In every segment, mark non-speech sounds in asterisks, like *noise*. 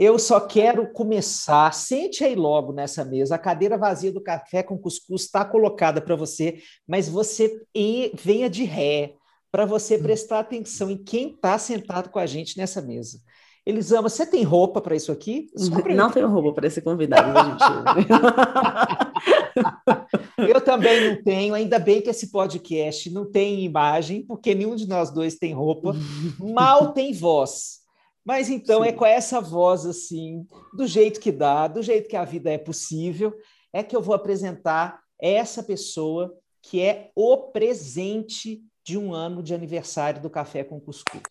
eu só quero começar. Sente aí logo nessa mesa. A cadeira vazia do café com cuscuz está colocada para você, mas você venha de ré para você hum. prestar atenção em quem está sentado com a gente nessa mesa. Elisama, você tem roupa para isso aqui? Não tenho roupa para esse convidado, gente. *laughs* Eu também não tenho, ainda bem que esse podcast não tem imagem, porque nenhum de nós dois tem roupa. *laughs* Mal tem voz. Mas então é Sim. é com essa voz assim, do jeito que dá, do jeito que a vida é possível, é que eu vou apresentar essa pessoa que é o presente de um ano de aniversário do Café com Cuscuz.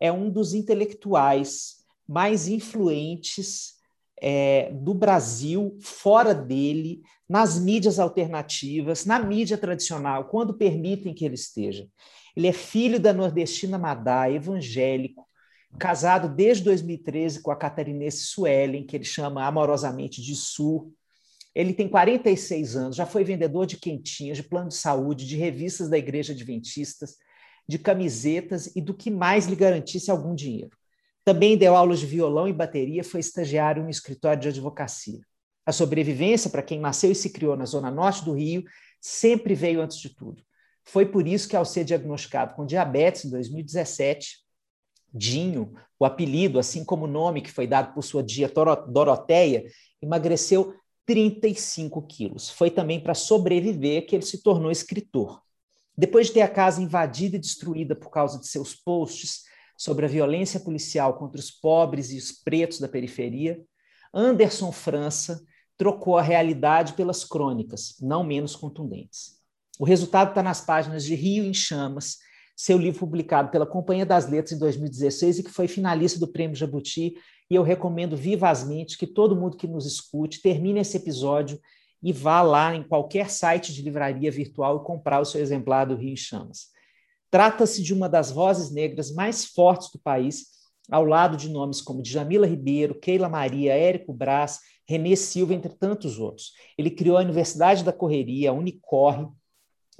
É um dos intelectuais mais influentes é, do Brasil, fora dele, nas mídias alternativas, na mídia tradicional, quando permitem que ele esteja. Ele é filho da nordestina Madá, evangélico, casado desde 2013 com a catarinense Suelen, que ele chama amorosamente de Su. Ele tem 46 anos, já foi vendedor de quentinhas, de plano de saúde, de revistas da Igreja Adventistas, de camisetas e do que mais lhe garantisse algum dinheiro. Também deu aulas de violão e bateria, foi estagiário no escritório de advocacia. A sobrevivência, para quem nasceu e se criou na zona norte do Rio, sempre veio antes de tudo. Foi por isso que, ao ser diagnosticado com diabetes em 2017, Dinho, o apelido, assim como o nome que foi dado por sua tia Doroteia, emagreceu 35 quilos. Foi também para sobreviver que ele se tornou escritor. Depois de ter a casa invadida e destruída por causa de seus posts sobre a violência policial contra os pobres e os pretos da periferia, Anderson França trocou a realidade pelas crônicas, não menos contundentes. O resultado está nas páginas de Rio em Chamas, seu livro publicado pela Companhia das Letras em 2016 e que foi finalista do Prêmio Jabuti. E eu recomendo vivazmente que todo mundo que nos escute termine esse episódio e vá lá em qualquer site de livraria virtual e comprar o seu exemplar do Rio em Chamas. Trata-se de uma das vozes negras mais fortes do país, ao lado de nomes como Djamila Ribeiro, Keila Maria, Érico Braz, Renê Silva, entre tantos outros. Ele criou a Universidade da Correria, a Unicorre,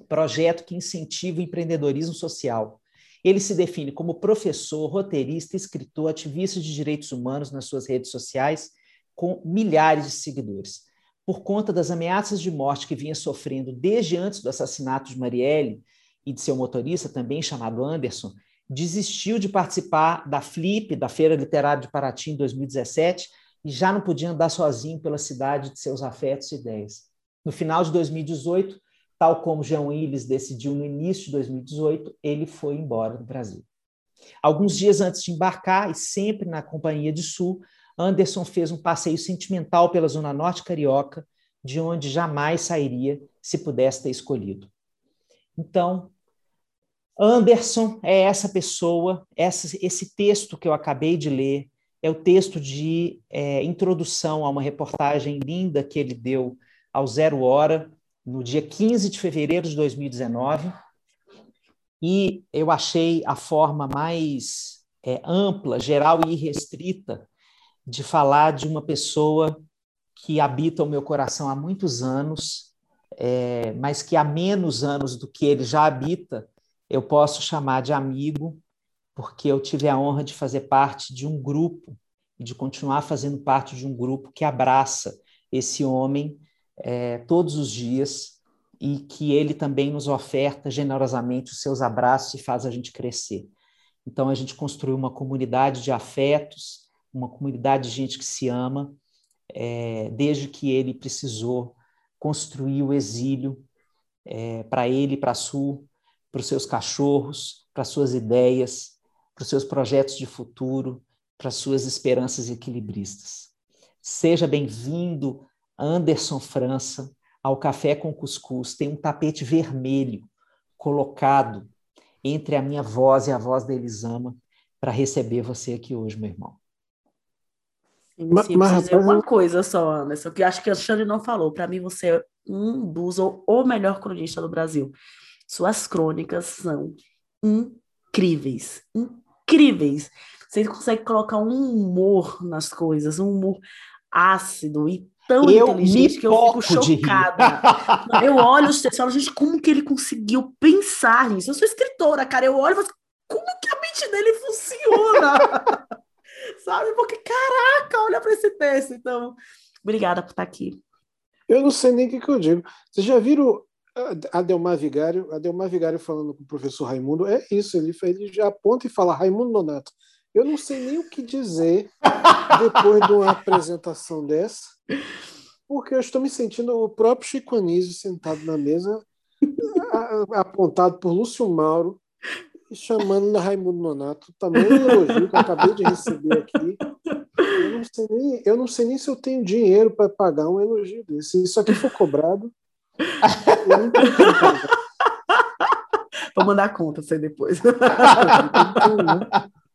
projeto que incentiva o empreendedorismo social. Ele se define como professor, roteirista, escritor, ativista de direitos humanos nas suas redes sociais, com milhares de seguidores. Por conta das ameaças de morte que vinha sofrendo desde antes do assassinato de Marielle e de seu motorista, também chamado Anderson, desistiu de participar da Flip, da Feira Literária de Paraty, em 2017, e já não podia andar sozinho pela cidade de seus afetos e ideias. No final de 2018, Tal como Jean Willis decidiu no início de 2018, ele foi embora do Brasil. Alguns dias antes de embarcar, e sempre na companhia de Sul, Anderson fez um passeio sentimental pela Zona Norte Carioca, de onde jamais sairia se pudesse ter escolhido. Então, Anderson é essa pessoa, essa, esse texto que eu acabei de ler, é o texto de é, introdução a uma reportagem linda que ele deu ao Zero Hora, no dia 15 de fevereiro de 2019, e eu achei a forma mais é, ampla, geral e irrestrita de falar de uma pessoa que habita o meu coração há muitos anos, é, mas que há menos anos do que ele já habita, eu posso chamar de amigo, porque eu tive a honra de fazer parte de um grupo, e de continuar fazendo parte de um grupo que abraça esse homem é, todos os dias e que ele também nos oferta generosamente os seus abraços e faz a gente crescer. Então a gente construiu uma comunidade de afetos, uma comunidade de gente que se ama, é, desde que ele precisou construir o exílio é, para ele, para Sul, para os seus cachorros, para suas ideias, para os seus projetos de futuro, para suas esperanças equilibristas. Seja bem-vindo Anderson França, ao café com cuscuz, tem um tapete vermelho colocado entre a minha voz e a voz da Elisama para receber você aqui hoje, meu irmão. Sim, mas, mas dizer uma coisa só, Anderson, que acho que a Alexandre não falou. Para mim, você um dos, ou o melhor cronista do Brasil. Suas crônicas são incríveis, incríveis. Você consegue colocar um humor nas coisas, um humor ácido e tão eu inteligente que eu fico chocada. *laughs* eu olho os textos e falo, gente, como que ele conseguiu pensar nisso? Eu sou escritora, cara, eu olho e falo, como que a mente dele funciona? *laughs* Sabe? Porque, caraca, olha para esse texto. Então, obrigada por estar aqui. Eu não sei nem o que, que eu digo. Vocês já viram Adelmar Vigário, Adelmar Vigário falando com o professor Raimundo, é isso, ele, ele já aponta e fala Raimundo Nonato. Eu não sei nem o que dizer depois de uma apresentação dessa, porque eu estou me sentindo o próprio Chico Anísio sentado na mesa, apontado por Lúcio Mauro, chamando de Raimundo Nonato, tamanho elogio que eu acabei de receber aqui. Eu não sei nem, eu não sei nem se eu tenho dinheiro para pagar um elogio desse. Se isso aqui for cobrado, eu não tenho Vou mandar a conta você depois. *laughs*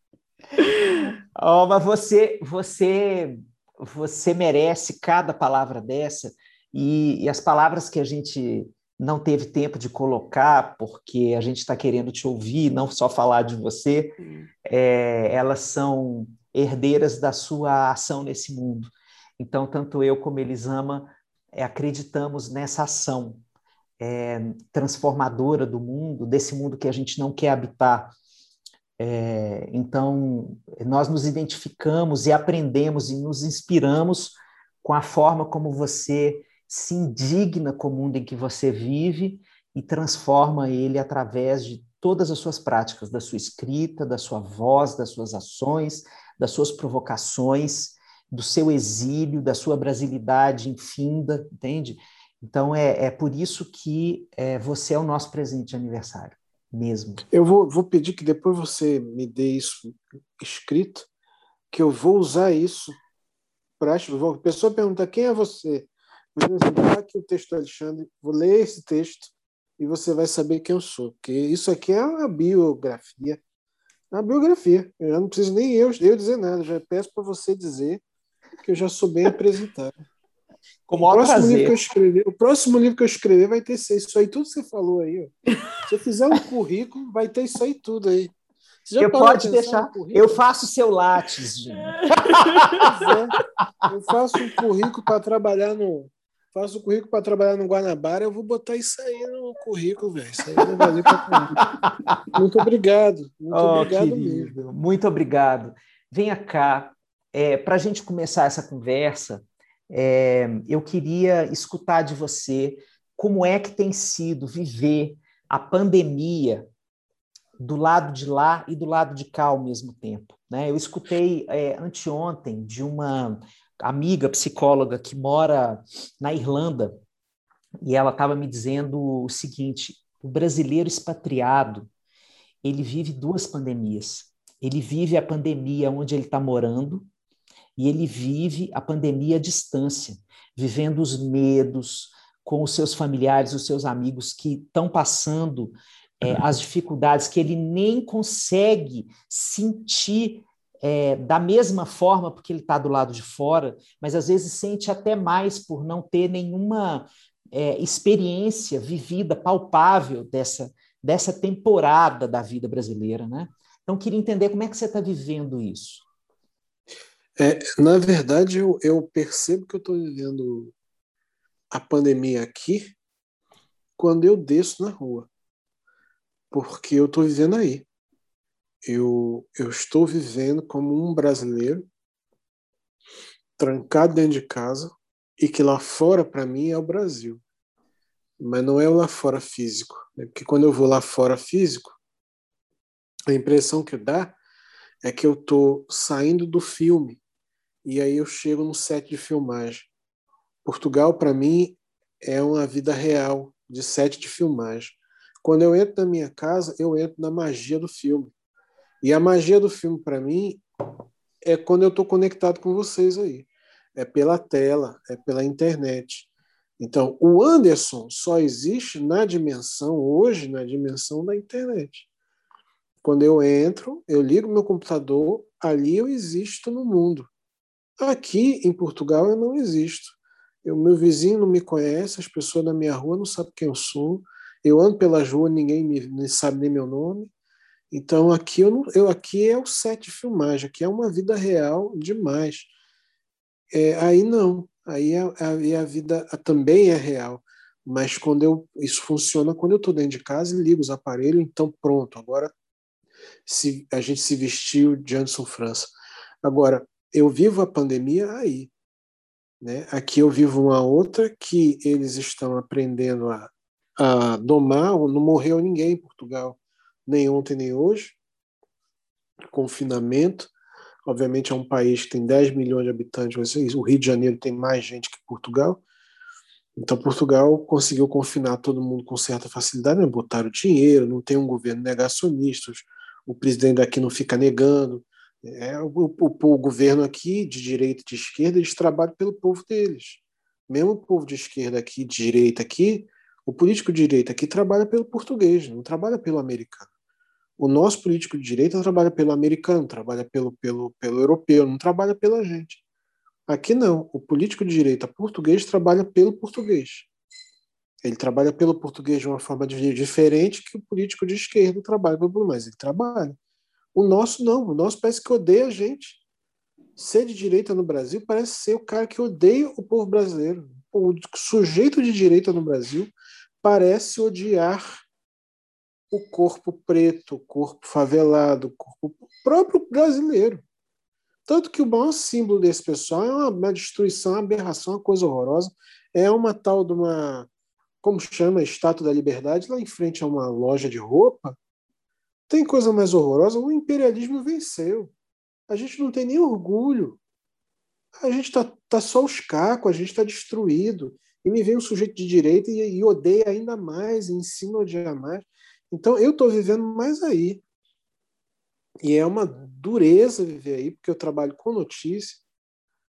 oh, mas você, você, você merece cada palavra dessa e, e as palavras que a gente não teve tempo de colocar, porque a gente está querendo te ouvir, não só falar de você, é, elas são herdeiras da sua ação nesse mundo. Então, tanto eu como Elisama é, acreditamos nessa ação é, transformadora do mundo, desse mundo que a gente não quer habitar. É, então, nós nos identificamos e aprendemos e nos inspiramos com a forma como você se indigna com o mundo em que você vive e transforma ele através de todas as suas práticas, da sua escrita, da sua voz, das suas ações, das suas provocações, do seu exílio, da sua brasilidade infinda, entende? Então é, é por isso que é, você é o nosso presente de aniversário, mesmo. Eu vou, vou pedir que depois você me dê isso escrito, que eu vou usar isso para. A pessoa pergunta quem é você? Mas assim, tá aqui o texto do Alexandre, vou ler esse texto e você vai saber quem eu sou, porque isso aqui é uma biografia. É uma biografia. Eu não preciso nem eu, eu dizer nada, já peço para você dizer que eu já sou bem apresentado. Com o, próximo prazer. livro que eu escrever, o próximo livro que eu escrever vai ter isso aí, tudo que você falou aí. Ó. Se eu fizer um currículo, vai ter isso aí tudo aí. eu pode deixar. Eu faço seu látis, gente. É, eu faço um currículo para trabalhar no faço o currículo para trabalhar no Guanabara, eu vou botar isso aí no currículo, velho. Isso aí vai valer para Muito obrigado. Muito oh, obrigado querido. mesmo. Muito obrigado. Venha cá. É, para a gente começar essa conversa, é, eu queria escutar de você como é que tem sido viver a pandemia do lado de lá e do lado de cá ao mesmo tempo. Né? Eu escutei é, anteontem de uma amiga psicóloga que mora na Irlanda e ela estava me dizendo o seguinte: o brasileiro expatriado ele vive duas pandemias. Ele vive a pandemia onde ele está morando e ele vive a pandemia à distância, vivendo os medos com os seus familiares, os seus amigos que estão passando é, as dificuldades que ele nem consegue sentir é, da mesma forma, porque ele está do lado de fora, mas às vezes sente até mais por não ter nenhuma é, experiência vivida, palpável dessa, dessa temporada da vida brasileira. Né? Então, queria entender como é que você está vivendo isso. É, na verdade, eu, eu percebo que eu estou vivendo a pandemia aqui quando eu desço na rua, porque eu estou vivendo aí eu, eu estou vivendo como um brasileiro trancado dentro de casa e que lá fora, para mim, é o Brasil. Mas não é o lá fora físico. Né? Porque quando eu vou lá fora físico, a impressão que dá é que eu estou saindo do filme e aí eu chego no set de filmagem. Portugal, para mim, é uma vida real de set de filmagem. Quando eu entro na minha casa, eu entro na magia do filme. E a magia do filme, para mim, é quando eu estou conectado com vocês aí. É pela tela, é pela internet. Então, o Anderson só existe na dimensão, hoje, na dimensão da internet. Quando eu entro, eu ligo meu computador, ali eu existo no mundo. Aqui em Portugal eu não existo. O meu vizinho não me conhece, as pessoas da minha rua não sabem quem eu sou. Eu ando pelas ruas, ninguém me, sabe nem meu nome. Então aqui eu, não, eu aqui é o set de filmagem, aqui é uma vida real demais. É, aí não, aí a, a, a vida também é real. Mas quando eu isso funciona quando eu estou dentro de casa e ligo os aparelhos, então pronto, agora se a gente se vestiu de Anderson França. Agora, eu vivo a pandemia aí. Né? Aqui eu vivo uma outra que eles estão aprendendo a, a domar, não morreu ninguém em Portugal, nem ontem nem hoje. Confinamento. Obviamente é um país que tem 10 milhões de habitantes, o Rio de Janeiro tem mais gente que Portugal. Então Portugal conseguiu confinar todo mundo com certa facilidade, né? botaram dinheiro, não tem um governo negacionista, o presidente daqui não fica negando. É, o, o, o, governo aqui, de direita e de esquerda, eles trabalham pelo povo deles. Mesmo o povo de esquerda aqui, de direita aqui, o político de direita aqui trabalha pelo português, não trabalha pelo americano. O nosso político de direita trabalha pelo americano, trabalha pelo, pelo, pelo europeu, não trabalha pela gente. Aqui não. O político de direita português trabalha pelo português. Ele trabalha pelo português de uma forma diferente que o político de esquerda trabalha pelo mas ele trabalha. O nosso não, o nosso parece que odeia a gente. Ser de direita no Brasil parece ser o cara que odeia o povo brasileiro. O sujeito de direita no Brasil parece odiar o corpo preto, o corpo favelado, o corpo próprio brasileiro. Tanto que o maior símbolo desse pessoal é uma, destruição, uma aberração, uma coisa horrorosa. É uma tal de uma como chama, Estátua da Liberdade, lá em frente a uma loja de roupa, tem coisa mais horrorosa? O imperialismo venceu. A gente não tem nem orgulho. A gente está tá só os cacos, a gente está destruído. E me vem um sujeito de direita e, e odeia ainda mais, e ensina a odiar mais. Então eu estou vivendo mais aí. E é uma dureza viver aí, porque eu trabalho com notícia,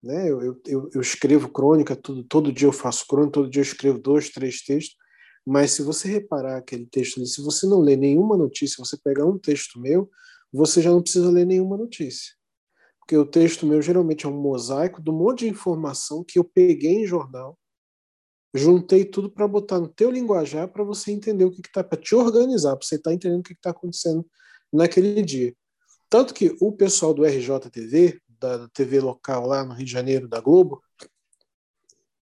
né? Eu, eu, eu escrevo crônica, tudo, todo dia eu faço crônica, todo dia eu escrevo dois, três textos, mas se você reparar aquele texto ali, se você não lê nenhuma notícia, você pegar um texto meu, você já não precisa ler nenhuma notícia. Porque o texto meu geralmente é um mosaico de um monte de informação que eu peguei em jornal, juntei tudo para botar no teu linguajar para você entender o que está, para te organizar, para você estar tá entendendo o que está acontecendo naquele dia. Tanto que o pessoal do RJTV, da TV local lá no Rio de Janeiro, da Globo,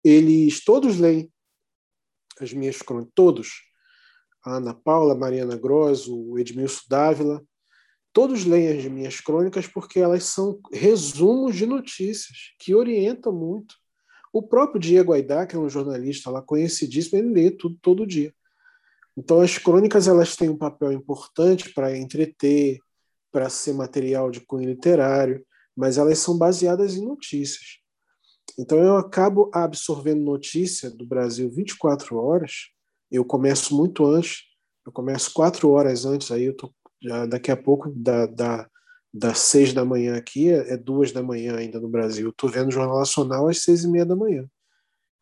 eles todos leem as minhas crônicas, todos. A Ana Paula, Mariana Gross, o Edmilson Dávila, todos leem as minhas crônicas porque elas são resumos de notícias que orientam muito. O próprio Diego Aidá, que é um jornalista lá conhecidíssimo, ele lê tudo todo dia. Então as crônicas elas têm um papel importante para entreter, para ser material de cunho literário, mas elas são baseadas em notícias. Então eu acabo absorvendo notícia do Brasil 24 horas. Eu começo muito antes, eu começo quatro horas antes, aí eu tô daqui a pouco da, da, das seis da manhã aqui é, duas da manhã ainda no Brasil. Eu estou vendo o Jornal Nacional às seis e meia da manhã,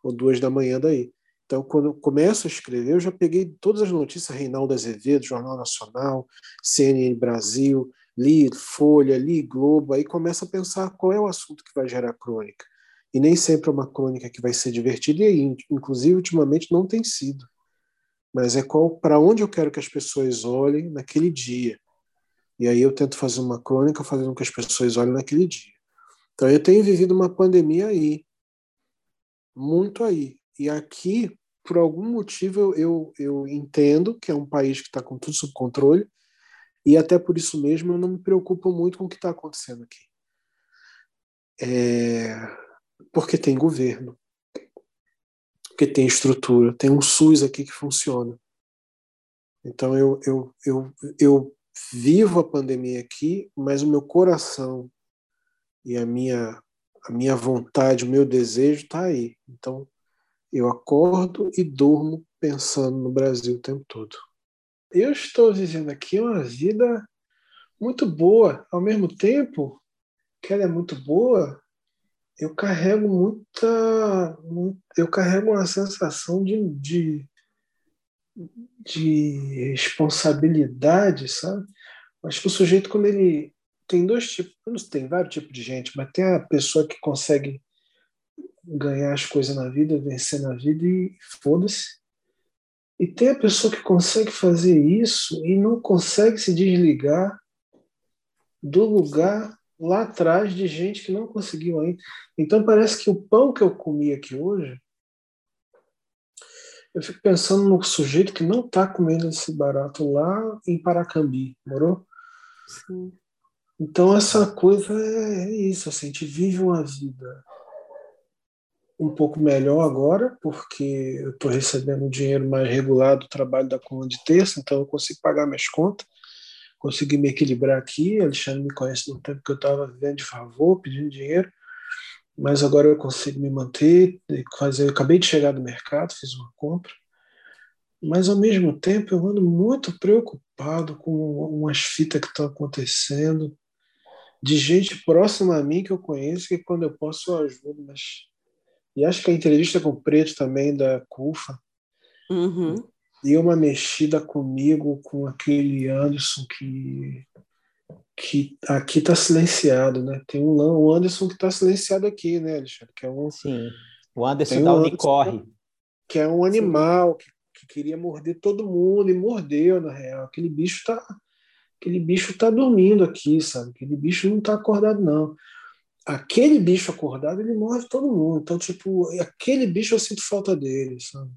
ou duas da manhã daí. Então, quando eu começo a escrever, eu já peguei todas as notícias, Reinaldo Azevedo, Jornal Nacional, CNN Brasil, li Folha, li Globo, aí começa a pensar qual é o assunto que vai gerar crônica. E nem sempre é uma crônica que vai ser divertida, e inclusive ultimamente não tem sido. Mas é para onde eu quero que as pessoas olhem naquele dia. E aí eu tento fazer uma crônica fazendo com que as pessoas olhem naquele dia. Então eu tenho vivido uma pandemia aí, muito aí. E aqui, por algum motivo, eu, eu, eu entendo que é um país que está com tudo sob controle, e até por isso mesmo eu não me preocupo muito com o que está acontecendo aqui. É... Porque tem governo, porque tem estrutura, tem um SUS aqui que funciona. Então eu, eu, eu, eu vivo a pandemia aqui, mas o meu coração e a minha, a minha vontade, o meu desejo está aí. Então eu acordo e durmo pensando no Brasil o tempo todo eu estou vivendo aqui uma vida muito boa. Ao mesmo tempo que ela é muito boa, eu carrego muita. eu carrego uma sensação de, de, de responsabilidade, sabe? Acho que o sujeito, quando ele. Tem dois tipos, tem vários tipos de gente, mas tem a pessoa que consegue ganhar as coisas na vida, vencer na vida e foda-se. E tem a pessoa que consegue fazer isso e não consegue se desligar do lugar lá atrás de gente que não conseguiu ainda. Então parece que o pão que eu comi aqui hoje, eu fico pensando no sujeito que não está comendo esse barato lá em Paracambi, morou? Sim. Então essa coisa é isso, assim, a gente vive uma vida um pouco melhor agora, porque eu estou recebendo um dinheiro mais regular do trabalho da coluna de terça, então eu consigo pagar minhas contas, consegui me equilibrar aqui. Alexandre me conhece no tempo que eu estava vivendo de favor, pedindo dinheiro, mas agora eu consigo me manter, fazer. Eu acabei de chegar do mercado, fiz uma compra, mas ao mesmo tempo eu ando muito preocupado com umas fitas que estão acontecendo, de gente próxima a mim que eu conheço, que quando eu posso eu ajudo, mas e acho que a entrevista com o Preto também, da CUFA, uhum. Deu uma mexida comigo com aquele Anderson que, que aqui está silenciado, né? Tem um, um Anderson que está silenciado aqui, né, Alexandre? Que é um, Sim, o Anderson da Unicorre. Que é um animal que, que, queria morder todo mundo e mordeu, na real. Aquele bicho tá, aquele bicho tá dormindo aqui, sabe? Aquele bicho não está acordado, não aquele bicho acordado, ele move todo mundo. Então, tipo, aquele bicho eu sinto falta dele, sabe?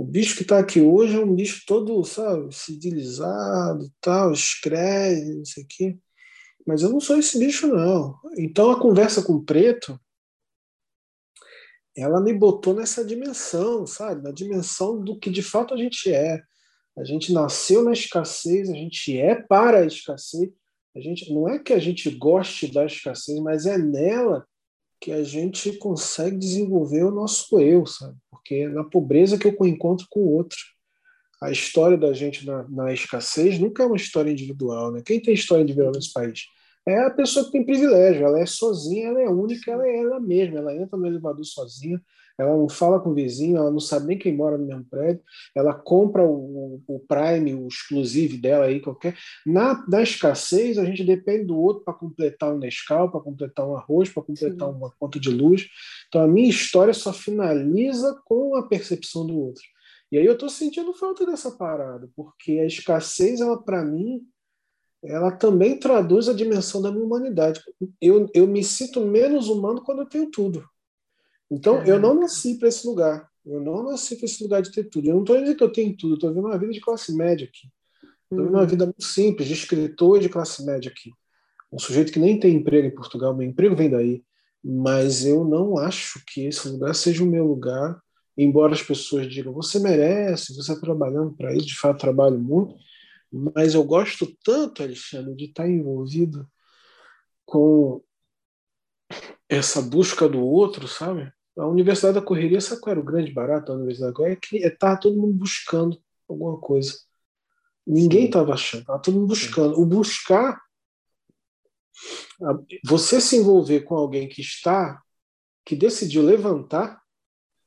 O bicho que está aqui hoje é um bicho todo, sabe, civilizado, tal, escreve, não sei o quê. Mas eu não sou esse bicho, não. Então, a conversa com o Preto, ela me botou nessa dimensão, sabe? Na dimensão do que de fato a gente é. A gente nasceu na escassez, a gente é para a escassez, a gente não é que a gente goste da escassez, mas é nela que a gente consegue desenvolver o nosso eu, sabe? Porque é na pobreza que eu encontro com o outro. A história da gente na, na escassez nunca é uma história individual, né? Quem tem história individual nesse país? É a pessoa que tem privilégio, ela é sozinha, ela é única, ela é ela mesma, ela entra no elevador sozinha, ela não fala com o vizinho, ela não sabe nem quem mora no mesmo prédio, ela compra o, o Prime, o exclusive dela aí, qualquer. Na, na escassez, a gente depende do outro para completar um Nescau, para completar um arroz, para completar Sim. uma conta de luz. Então a minha história só finaliza com a percepção do outro. E aí eu estou sentindo falta dessa parada, porque a escassez, ela para mim, ela também traduz a dimensão da minha humanidade. Eu, eu me sinto menos humano quando eu tenho tudo. Então, eu não nasci para esse lugar. Eu não nasci para esse lugar de ter tudo. Eu não estou dizendo que eu tenho tudo, estou vivendo uma vida de classe média aqui. Estou vivendo uma uhum. vida muito simples, de escritor de classe média aqui. Um sujeito que nem tem emprego em Portugal, meu emprego vem daí. Mas eu não acho que esse lugar seja o meu lugar, embora as pessoas digam, você merece, você está trabalhando para isso, de fato trabalho muito, mas eu gosto tanto, Alexandre, de estar envolvido com essa busca do outro, sabe? A Universidade da Correria, sabe qual era o grande barato da Universidade da Correria? É que estava todo mundo buscando alguma coisa. Ninguém estava achando, estava todo mundo buscando. Sim. O buscar, você se envolver com alguém que está, que decidiu levantar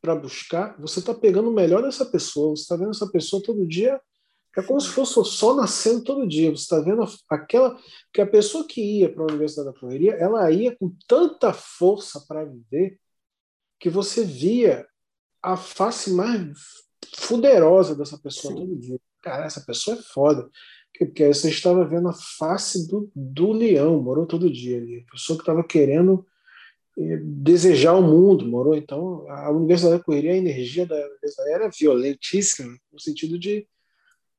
para buscar, você está pegando o melhor dessa pessoa, você está vendo essa pessoa todo dia é como se fosse o sol nascendo todo dia. Você está vendo aquela que a pessoa que ia para a Universidade da Correria, ela ia com tanta força para viver que você via a face mais fuderosa dessa pessoa Sim. todo dia. Cara, essa pessoa é foda. Porque você estava vendo a face do, do leão, morou todo dia ali. A pessoa que estava querendo eh, desejar o mundo, morou. Então, a Universidade da Correria, a energia da universidade era violentíssima, no sentido de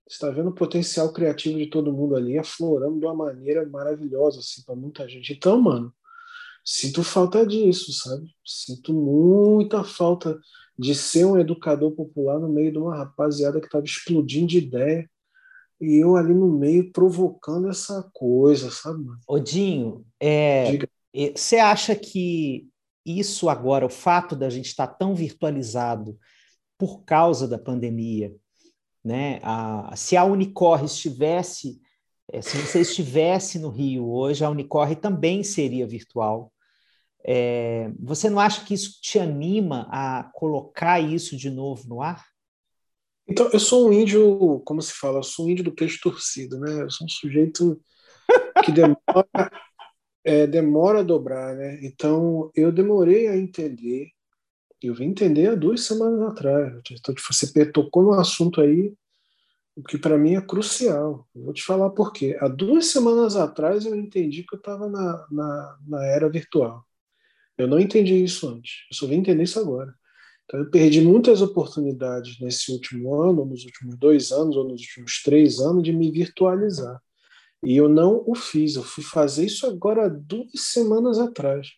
está vendo o potencial criativo de todo mundo ali aflorando de uma maneira maravilhosa assim para muita gente. Então, mano, sinto falta disso, sabe? Sinto muita falta de ser um educador popular no meio de uma rapaziada que estava explodindo de ideia e eu ali no meio provocando essa coisa, sabe? Odinho, é, você acha que isso agora, o fato da gente estar tão virtualizado por causa da pandemia, né? A, se a Unicorre estivesse, é, se você estivesse no Rio hoje, a Unicorre também seria virtual. É, você não acha que isso te anima a colocar isso de novo no ar? Então, eu sou um índio, como se fala, eu sou um índio do peixe torcido, né? Eu sou um sujeito que demora, *laughs* é, demora a dobrar, né? Então, eu demorei a entender Eu vim entender há duas semanas atrás. Então, você tocou no assunto aí o que para mim é crucial. Eu vou te falar por quê. Há duas semanas atrás eu entendi que eu estava na, na, na, era virtual. Eu não entendi isso antes. Eu só vim entender isso agora. Então eu perdi muitas oportunidades nesse último ano, nos últimos dois anos, ou nos últimos três anos, de me virtualizar. E eu não o fiz. Eu fui fazer isso agora duas semanas atrás.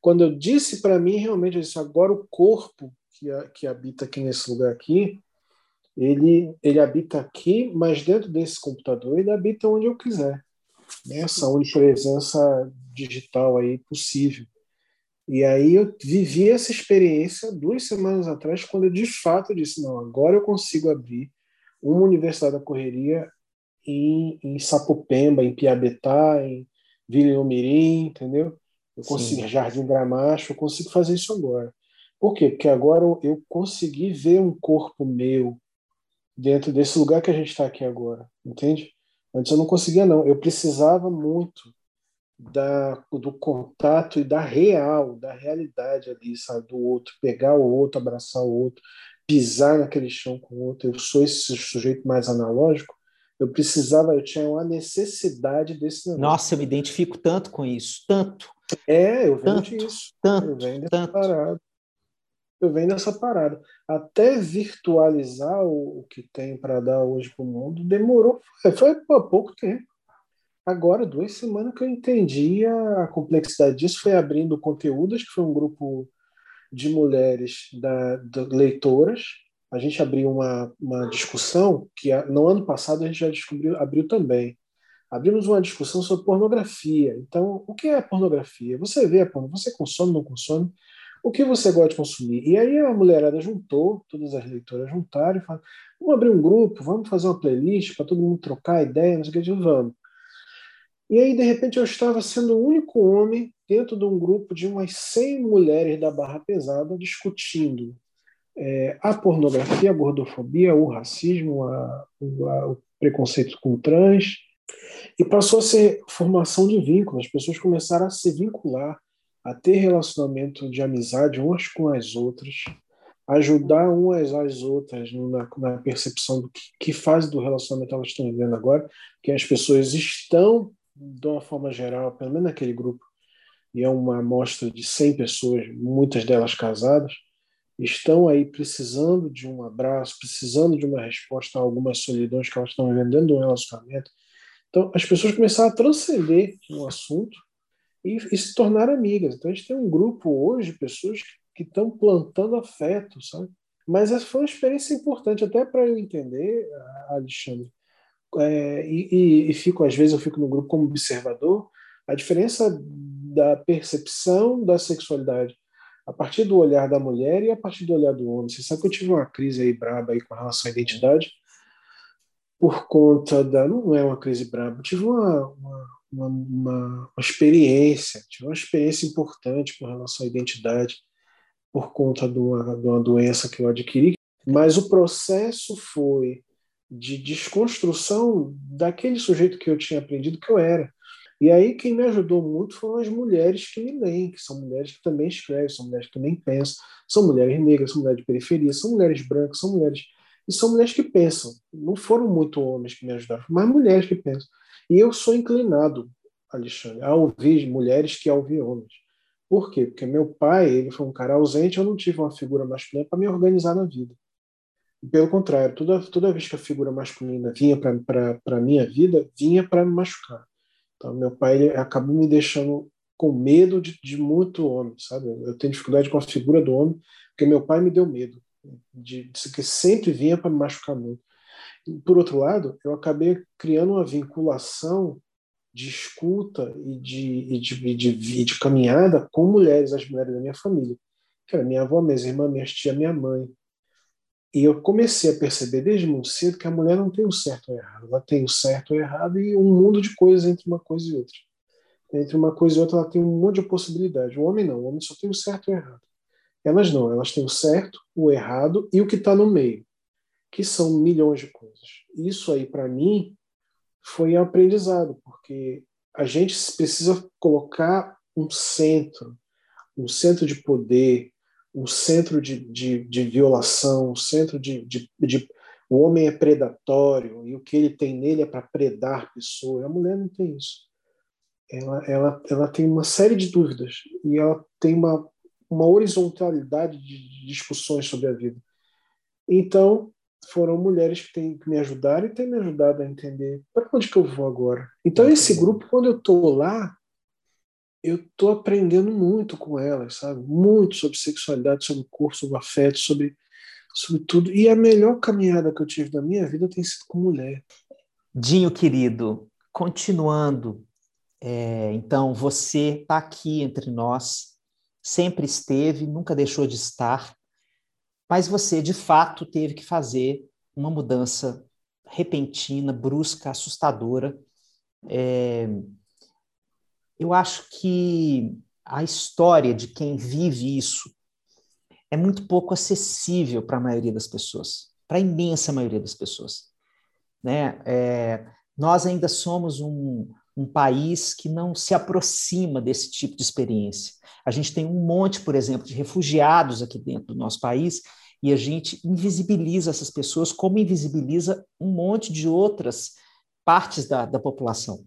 Quando eu disse para mim, realmente, eu disse, agora o corpo que, que habita aqui nesse lugar aqui, ele, ele habita aqui, mas dentro desse computador ele habita onde eu quiser. Né? Essa onipresença digital aí possível. E aí eu vivi essa experiência duas semanas atrás, quando eu de fato disse, não, agora eu consigo abrir uma Universidade da Correria em, em Sapopemba, em Piabetá, em Vila Mirim, entendeu? Eu consigo, Sim. Jardim Gramacho, eu consigo fazer isso agora. Por quê? Porque agora eu consegui ver um corpo meu dentro desse lugar que a gente está aqui agora, entende? Antes eu não conseguia, não. Eu precisava muito da, do contato e da real, da realidade ali, sabe? Do outro, pegar o outro, abraçar o outro, pisar naquele chão com o outro. Eu sou esse sujeito mais analógico. Eu precisava, eu tinha uma necessidade desse negócio. Nossa, eu me identifico tanto com isso, tanto. É, eu vejo tanto, isso. Tanto, eu venho tanto. Parada eu venho dessa parada. Até virtualizar o, o que tem para dar hoje para o mundo demorou, foi, foi há pouco tempo. Agora, duas semanas que eu entendi a complexidade disso, foi abrindo conteúdos, que foi um grupo de mulheres da, da leitoras. A gente abriu uma, uma discussão que no ano passado a gente já descobriu, abriu também. Abrimos uma discussão sobre pornografia. Então, o que é pornografia? Você vê a pornografia, você consome, não consome? o que você gosta de consumir. E aí a mulherada juntou, todas as leitoras juntaram e falaram: vamos abrir um grupo, vamos fazer uma playlist para todo mundo trocar ideia, não sei o que, vamos. E aí, de repente, eu estava sendo o único homem dentro de um grupo de umas 100 mulheres da Barra Pesada discutindo é, a pornografia, a gordofobia, o racismo, a, a, o preconceito com trans. E passou a ser formação de vínculos, as pessoas começaram a se vincular a ter relacionamento de amizade umas com as outras, ajudar umas às outras na, na percepção do que, que, fase do relacionamento elas estão vivendo agora, que as pessoas estão, de uma forma geral, pelo menos naquele grupo, e é uma amostra de 100 pessoas, muitas delas casadas, estão aí precisando de um abraço, precisando de uma resposta a algumas solidões que elas estão vivendo dentro de um relacionamento. Então, as pessoas começaram a transcender um assunto e, e, se tornar amigas. Então a gente tem um grupo hoje de pessoas que estão plantando afeto, sabe? Mas essa foi uma experiência importante até para eu entender, Alexandre. É, e, e, fico às vezes eu fico no grupo como observador a diferença da percepção da sexualidade a partir do olhar da mulher e a partir do olhar do homem. Você sabe que eu tive uma crise aí braba aí com relação à identidade por conta da não é uma crise braba, eu tive uma, uma uma, uma, experiência, tive uma experiência importante com relação à identidade por conta de uma, de uma doença que eu adquiri, mas o processo foi de desconstrução daquele sujeito que eu tinha aprendido que eu era. E aí quem me ajudou muito foram as mulheres que me leem, que são mulheres que também escrevem, são mulheres que também pensam, são mulheres negras, são mulheres de periferia, são mulheres brancas, são mulheres e são mulheres que pensam. Não foram muito homens que me ajudaram, mas mulheres que pensam. E eu sou inclinado, Alexandre, a ouvir mulheres que a ouvir homens. Por quê? Porque meu pai ele foi um cara ausente, eu não tive uma figura masculina para me organizar na vida. Pelo contrário, toda, toda vez que a figura masculina vinha para a minha vida, vinha para me machucar. Então, meu pai ele acabou me deixando com medo de, de muito homem, sabe? Eu tenho dificuldade com a figura do homem, porque meu pai me deu medo, de, de que sempre vinha para me machucar muito. Por outro lado, eu acabei criando uma vinculação de escuta e de, e de, e de, e de, caminhada com mulheres, as mulheres da minha família. Que era minha avó, minhas irmãs, minha tia, minha mãe. E eu comecei a perceber desde muito cedo que a mulher não tem o certo ou errado. Ela tem o certo ou errado e um mundo de coisas entre uma coisa e outra. Entre uma coisa e outra, ela tem um monte de possibilidades. O homem não. O homem só tem o certo e o errado. Elas não. Elas têm o certo, o errado e o que está no meio que são milhões de coisas. Isso aí, para mim, foi aprendizado, porque a gente precisa colocar um centro, um centro de poder, um centro de, de, de violação, um centro de, de, de, O homem é predatório e o que ele tem nele é para predar pessoas. A mulher não tem isso. Ela, ela, ela tem uma série de dúvidas e ela tem uma, uma horizontalidade de discussões sobre a vida. Então, foram mulheres que, têm, que me ajudaram e têm me ajudado a entender para onde que eu vou agora. Então, esse grupo, quando eu estou lá, eu estou aprendendo muito com elas, sabe? Muito sobre sexualidade, sobre corpo, sobre afeto, sobre, sobre tudo. E a melhor caminhada que eu tive na minha vida tem sido com mulher. Dinho, querido, continuando, é, então você está aqui entre nós, sempre esteve, nunca deixou de estar, mas você de fato teve que fazer uma mudança repentina, brusca, assustadora. É, eu acho que a história de quem vive isso é muito pouco acessível para a maioria das pessoas, para a imensa maioria das pessoas. Né? É, nós ainda somos um, um país que não se aproxima desse tipo de experiência. A gente tem um monte, por exemplo, de refugiados aqui dentro do nosso país e a gente invisibiliza essas pessoas como invisibiliza um monte de outras partes da, da população.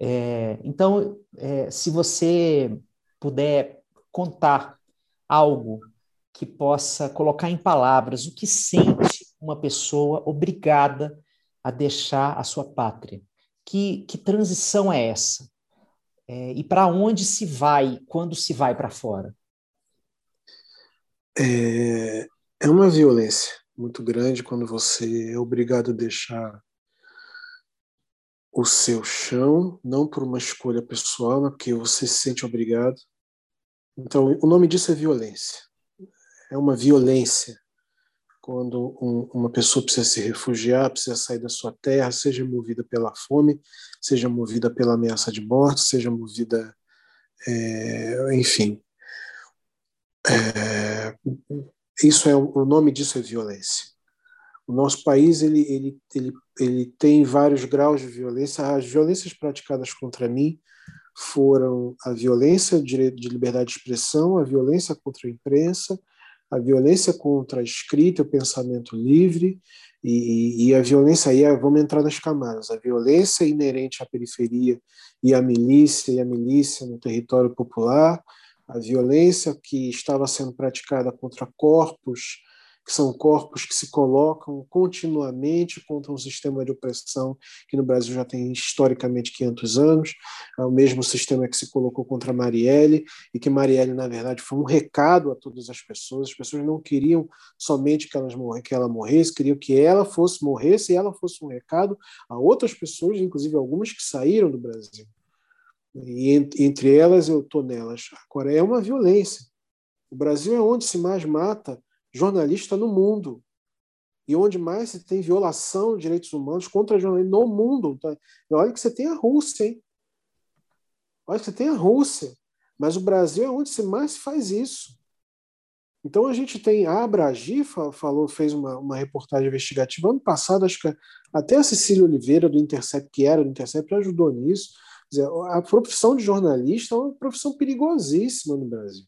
É, então, é, se você puder contar algo que possa colocar em palavras o que sente uma pessoa obrigada a deixar a sua pátria. Que, que transição é essa? É, e para onde se vai quando se vai para fora? É, é uma violência muito grande quando você é obrigado a deixar o seu chão, não por uma escolha pessoal, mas porque você se sente obrigado. Então, o nome disso é violência. É uma violência quando um, uma pessoa precisa se refugiar, precisa sair da sua terra, seja movida pela fome, seja movida pela ameaça de morte, seja movida, é, enfim. É, isso é o nome disso é violência. O nosso país ele, ele, ele, ele tem vários graus de violência. As violências praticadas contra mim foram a violência de, de liberdade de expressão, a violência contra a imprensa, a violência contra a escrita, o pensamento livre e, e, a violência aí, vamos entrar nas camadas, a violência inerente à periferia e à milícia e à milícia no território popular, a violência que estava sendo praticada contra corpos que são corpos que se colocam continuamente contra um sistema de opressão que no Brasil já tem historicamente 500 anos, é o mesmo sistema que se colocou contra Marielle, e que Marielle, na verdade, foi um recado a todas as pessoas. As pessoas não queriam somente que, elas morre, que ela morresse, queriam que ela fosse morresse e ela fosse um recado a outras pessoas, inclusive algumas que saíram do Brasil. E entre elas eu estou nelas. Agora, é uma violência. O Brasil é onde se mais mata jornalista no mundo. E onde mais se tem violação de direitos humanos contra jornalistas no mundo. Então, olha que você tem a Rússia, hein? Olha que você tem a Rússia. Mas o Brasil é onde se mais faz isso. Então a gente tem a Abragi falou, fez uma, uma reportagem investigativa ano passado, acho que até a Cecília Oliveira do Intercept, que era do Intercept, ajudou nisso. Dizer, a profissão de jornalista é uma profissão perigosíssima no Brasil.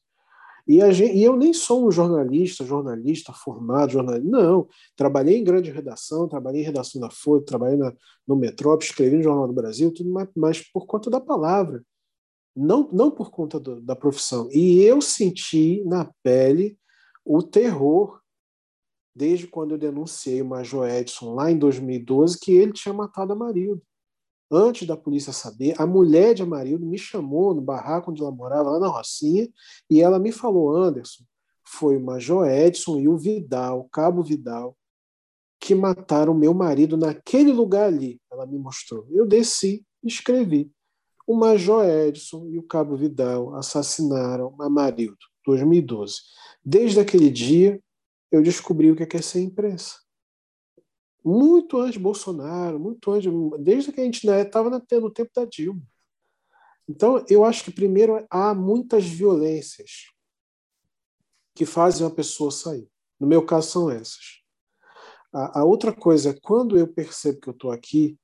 E, gente, e, eu nem sou um jornalista, jornalista formado, jornalista. Não, trabalhei em grande redação, trabalhei em redação da Folha, trabalhei na, no Metrópole, escrevi no Jornal do Brasil, tudo mais, mas por conta da palavra, não, não por conta do, da profissão. E eu senti na pele o terror desde quando eu denunciei o Major Edson lá em 2012 que ele tinha matado a Marildo antes da polícia saber, a mulher de Amarildo me chamou no barraco onde ela morava, lá na Rocinha, e ela me falou, Anderson, foi o Major Edson e o Vidal, o Cabo Vidal, que mataram meu marido naquele lugar ali. Ela me mostrou. Eu desci e escrevi. O Major Edson e o Cabo Vidal assassinaram Amarildo, 2012. Desde aquele dia, eu descobri o que é ser imprensa muito antes Bolsonaro, muito antes, desde que a gente estava né, no tempo da Dilma. Então, eu acho que, primeiro, há muitas violências que fazem uma pessoa sair. No meu caso, são essas. A, a outra coisa é quando eu percebo que eu estou aqui,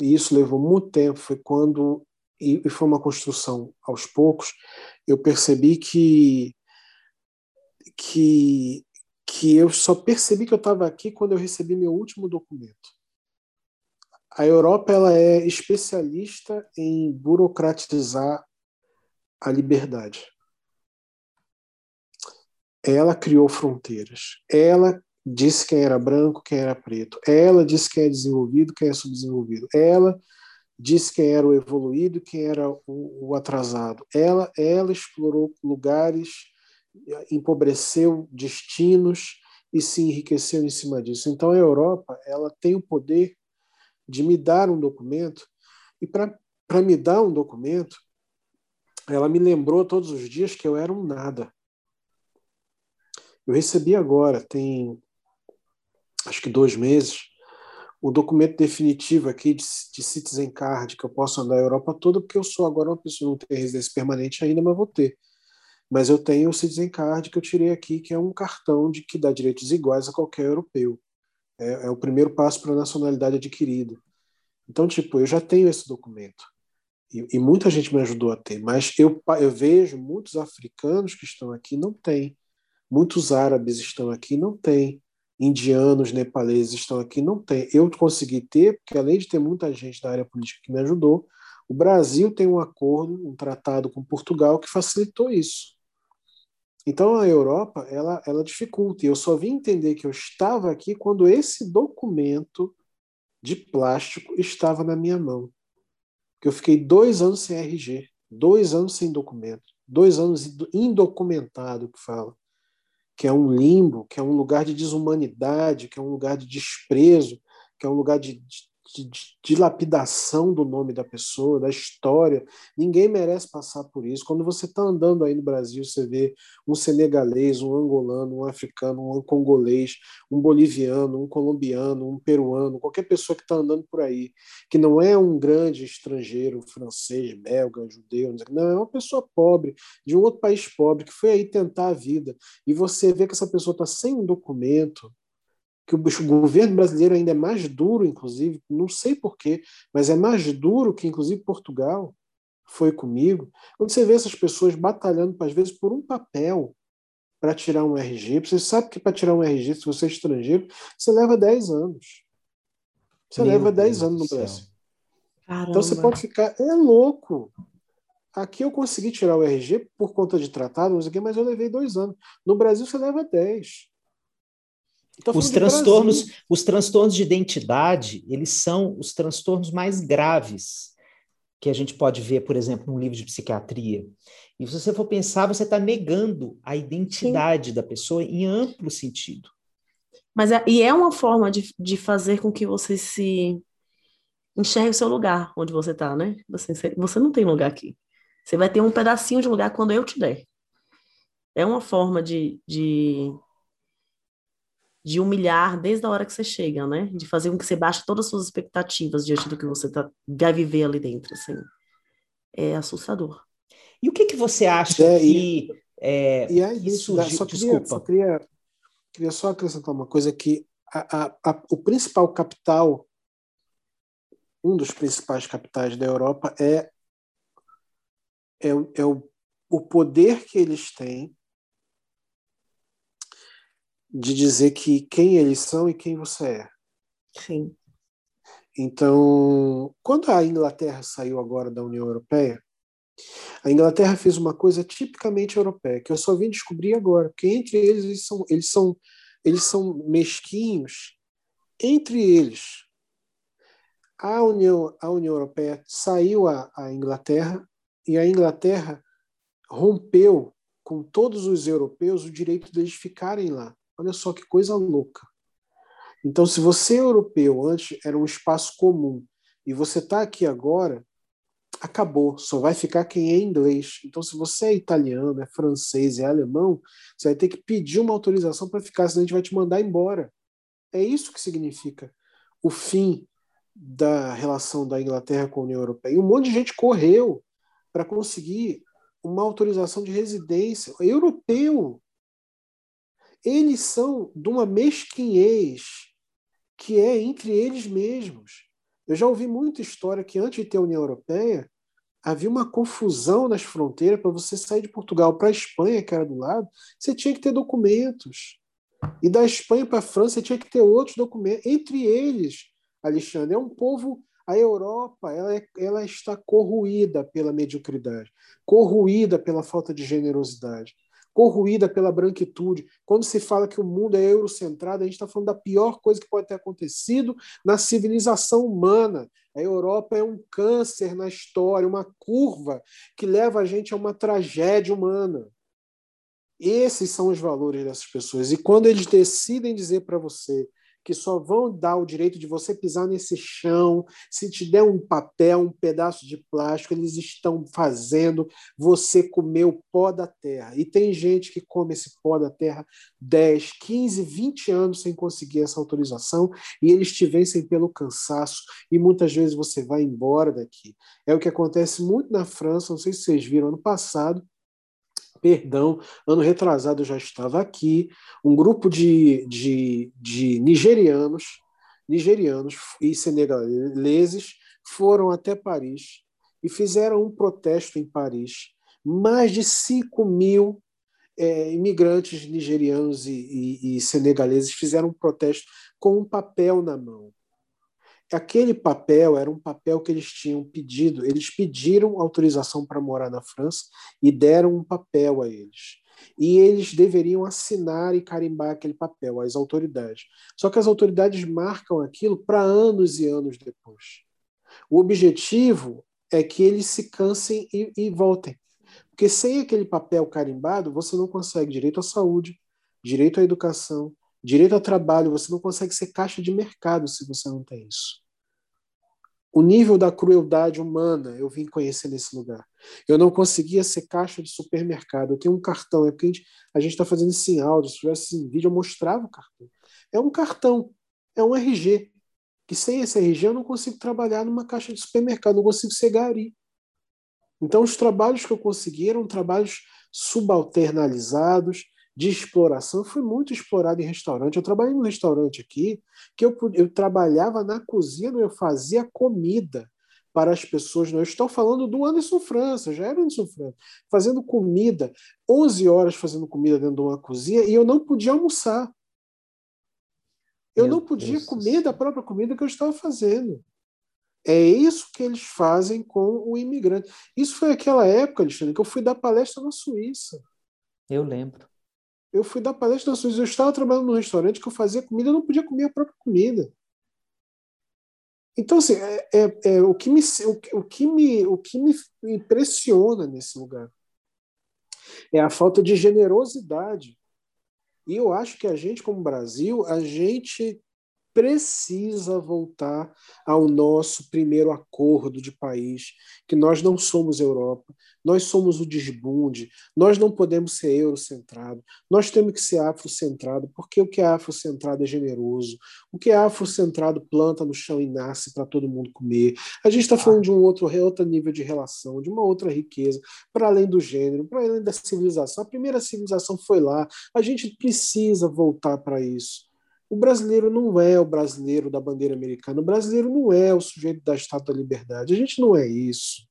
e isso levou muito tempo, foi quando, e, e foi uma construção aos poucos, eu percebi que que, que eu só percebi que eu estava aqui quando eu recebi meu último documento. A Europa ela é especialista em burocratizar a liberdade. Ela criou fronteiras. Ela disse quem era branco, quem era preto. Ela disse quem é desenvolvido, quem é subdesenvolvido. Ela disse quem era o evoluído, quem era o, o atrasado. Ela, ela explorou lugares, empobreceu destinos e se enriqueceu em cima disso. Então a Europa, ela tem o poder de me dar um documento e para me dar um documento, ela me lembrou todos os dias que eu era um nada. Eu recebi agora, tem acho que dois meses, o documento definitivo aqui de, de Citizen Card, que eu posso andar a Europa toda, porque eu sou agora uma pessoa, não tenho residência permanente ainda, mas vou ter. Mas eu tenho o Citizen Card que eu tirei aqui, que é um cartão de que dá direitos iguais a qualquer europeu. É, é o primeiro passo para a nacionalidade adquirida. Então, tipo, eu já tenho esse documento. E, e, muita gente me ajudou a ter, mas eu, eu vejo muitos africanos que estão aqui não têm. Muitos árabes estão aqui não têm indianos, nepaleses estão aqui, não tem. Eu consegui ter, porque além de ter muita gente da área política que me ajudou, o Brasil tem um acordo, um tratado com Portugal que facilitou isso. Então a Europa, ela, ela dificulta. E eu só vim entender que eu estava aqui quando esse documento de plástico estava na minha mão. Que eu fiquei dois anos sem RG, dois anos sem documento, dois anos indocumentado, que fala que é um limbo, que é um lugar de desumanidade, que é um lugar de desprezo, que é um lugar de, de de dilapidação do nome da pessoa, da história. Ninguém merece passar por isso. Quando você está andando aí no Brasil, você vê um senegalês, um angolano, um africano, um congolês, um boliviano, um colombiano, um peruano, qualquer pessoa que está andando por aí, que não é um grande estrangeiro, francês, belga, judeu, não, é uma pessoa pobre, de um outro país pobre, que foi aí tentar a vida. E você vê que essa pessoa está sem um documento, que o governo brasileiro ainda é mais duro, inclusive, não sei porquê, mas é mais duro que, inclusive, Portugal foi comigo. Quando você vê essas pessoas batalhando, às vezes, por um papel para tirar um RG, você sabe que para tirar um RG, se você é estrangeiro, você leva 10 anos. Você Meu leva 10 anos no Brasil. Caramba. Então você pode ficar. É louco. Aqui eu consegui tirar o RG por conta de tratado, mas eu levei dois anos. No Brasil você leva 10. Os transtornos, os transtornos de identidade, eles são os transtornos mais graves que a gente pode ver, por exemplo, num livro de psiquiatria. E se você for pensar, você está negando a identidade Sim. da pessoa em amplo sentido. Mas é, e é uma forma de, de fazer com que você se enxergue o seu lugar onde você está, né? Você, você não tem lugar aqui. Você vai ter um pedacinho de lugar quando eu te der. É uma forma de, de de humilhar desde a hora que você chega, né? De fazer com que você baixe todas as suas expectativas diante do que você tá, vai viver ali dentro, assim. É assustador. E o que, que você acha é, que... E, é, e aí, isso, só queria, desculpa. Só queria, queria só acrescentar uma coisa que a, a, a, o principal capital, um dos principais capitais da Europa é, é, é o, o poder que eles têm de dizer que quem eles são e quem você é. Sim. Então, quando a Inglaterra saiu agora da União Europeia, a Inglaterra fez uma coisa tipicamente europeia, que eu só vim descobrir agora, porque entre eles eles são, eles são, eles são mesquinhos entre eles. A União, a União Europeia saiu a, a Inglaterra e a Inglaterra rompeu com todos os europeus o direito deles ficarem lá. Olha só que coisa louca. Então, se você é europeu, antes era um espaço comum, e você está aqui agora, acabou, só vai ficar quem é inglês. Então, se você é italiano, é francês, é alemão, você vai ter que pedir uma autorização para ficar, senão a gente vai te mandar embora. É isso que significa o fim da relação da Inglaterra com a União Europeia. E um monte de gente correu para conseguir uma autorização de residência europeu eles são de uma mesquinhez que é entre eles mesmos. Eu já ouvi muita história que antes de ter a União Europeia, havia uma confusão nas fronteiras para você sair de Portugal para a Espanha, que era do lado, você tinha que ter documentos. E da Espanha para a França você tinha que ter outros documentos. Entre eles, Alexandre, é um povo. A Europa ela, é, ela está corruída pela mediocridade, corruída pela falta de generosidade corruída pela branquitude. Quando se fala que o mundo é eurocentrado, a gente está falando da pior coisa que pode ter acontecido na civilização humana. A Europa é um câncer na história, uma curva que leva a gente a uma tragédia humana. Esses são os valores dessas pessoas. E quando eles decidem dizer para você que só vão dar o direito de você pisar nesse chão, se te der um papel, um pedaço de plástico, eles estão fazendo você comer o pó da terra. E tem gente que come esse pó da terra 10, 15, 20 anos sem conseguir essa autorização e eles te vencem pelo cansaço e muitas vezes você vai embora daqui. É o que acontece muito na França, não sei se vocês viram ano passado, perdão, ano retrasado eu já estava aqui, um grupo de, de, de nigerianos, nigerianos e senegaleses foram até Paris e fizeram um protesto em Paris. Mais de 5 mil é, imigrantes nigerianos e, e, e senegaleses fizeram um protesto com um papel na mão aquele papel era um papel que eles tinham pedido, eles pediram autorização para morar na França e deram um papel a eles. E eles deveriam assinar e carimbar aquele papel, as autoridades. Só que as autoridades marcam aquilo para anos e anos depois. O objetivo é que eles se cansem e, e voltem. Porque sem aquele papel carimbado, você não consegue direito à saúde, direito à educação, Direito ao trabalho, você não consegue ser caixa de mercado se você não tem isso. O nível da crueldade humana eu vim conhecer nesse lugar. Eu não conseguia ser caixa de supermercado. Eu tenho um cartão, é porque a gente está fazendo isso em áudio. Se tivesse em vídeo, eu mostrava o cartão. É um cartão, é um RG. Que sem esse RG eu não consigo trabalhar numa caixa de supermercado, não consigo ser gari. Então, os trabalhos que eu consegui eram trabalhos subalternalizados, de exploração, fui muito explorado em restaurante. Eu trabalhei num restaurante aqui que eu, eu trabalhava na cozinha, eu fazia comida para as pessoas. Não, eu estou falando do Anderson França, já era Anderson França, fazendo comida, 11 horas fazendo comida dentro de uma cozinha e eu não podia almoçar. Eu Meu não podia Deus comer Deus. da própria comida que eu estava fazendo. É isso que eles fazem com o imigrante. Isso foi aquela época, Alexandre, que eu fui dar palestra na Suíça. Eu lembro eu fui dar palestra na Suíça. Eu estava trabalhando num restaurante que eu fazia comida, eu não podia comer a própria comida. Então, assim, é, é, é o, que me, o, o, que me, o que me impressiona nesse lugar é a falta de generosidade. E eu acho que a gente, como Brasil, a gente precisa voltar ao nosso primeiro acordo de país, que nós não somos Europa, nós somos o desbunde, nós não podemos ser eurocentrado, nós temos que ser afrocentrado, porque o que é afrocentrado é generoso, o que é afrocentrado planta no chão e nasce para todo mundo comer. A gente está falando de um outro, outro nível de relação, de uma outra riqueza, para além do gênero, para além da civilização. A primeira civilização foi lá, a gente precisa voltar para isso. O brasileiro não é o brasileiro da bandeira americana, o brasileiro não é o sujeito da Estátua da Liberdade, a gente não é isso.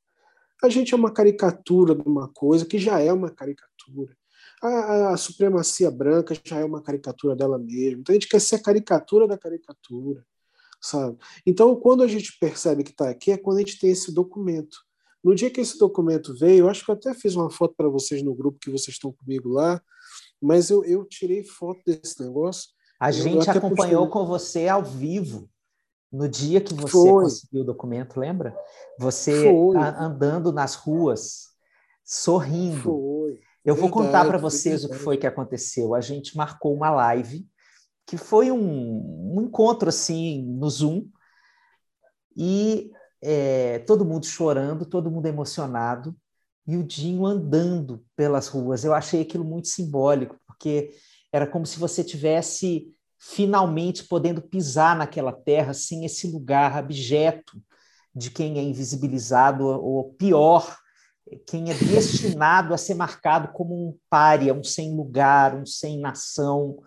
A gente é uma caricatura de uma coisa que já é uma caricatura. A, a, supremacia branca já é uma caricatura dela mesma. Então a gente quer ser a caricatura da caricatura, sabe? Então quando a gente percebe que está aqui é quando a gente tem esse documento. No dia que esse documento veio, eu acho que eu até fiz uma foto para vocês no grupo que vocês estão comigo lá, mas eu, eu tirei foto desse negócio a gente acompanhou com você ao vivo no dia que você Foi. conseguiu o documento, lembra? Você Foi. andando nas ruas, sorrindo. Foi. Eu verdade, vou contar para vocês o que foi que aconteceu. A gente marcou uma live que foi um, um encontro assim no Zoom e é, todo mundo chorando, todo mundo emocionado e o Dinho andando pelas ruas. Eu achei aquilo muito simbólico porque era como se você tivesse finalmente podendo pisar naquela terra sem esse lugar abjeto de quem é invisibilizado, ou pior, quem é destinado a ser marcado como um pária, um sem lugar, um sem nação,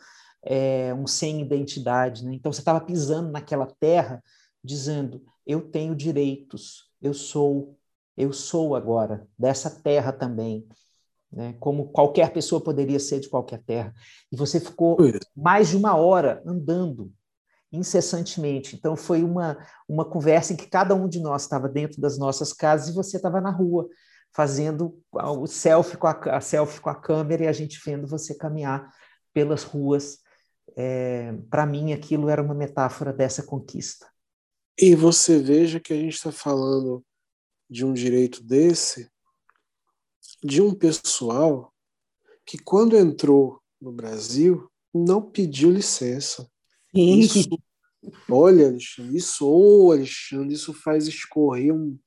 é, um sem identidade. Né? Então você estava pisando naquela terra dizendo: eu tenho direitos, eu sou Eu sou agora dessa terra também, né? como qualquer pessoa poderia ser de qualquer terra. E você ficou mais de uma hora andando incessantemente. Então foi uma, uma conversa em que cada um de nós estava dentro das nossas casas e você estava na rua fazendo o selfie com a, a selfie com a câmera e a gente vendo você caminhar pelas ruas. É, Para mim, aquilo era uma metáfora dessa conquista. E você veja que a gente está falando de um direito desse, de um pessoal que, quando entrou no Brasil, não pediu licença. Sim. Isso, olha, Alexandre, isso, oh, Alexandre, isso faz escorrer um,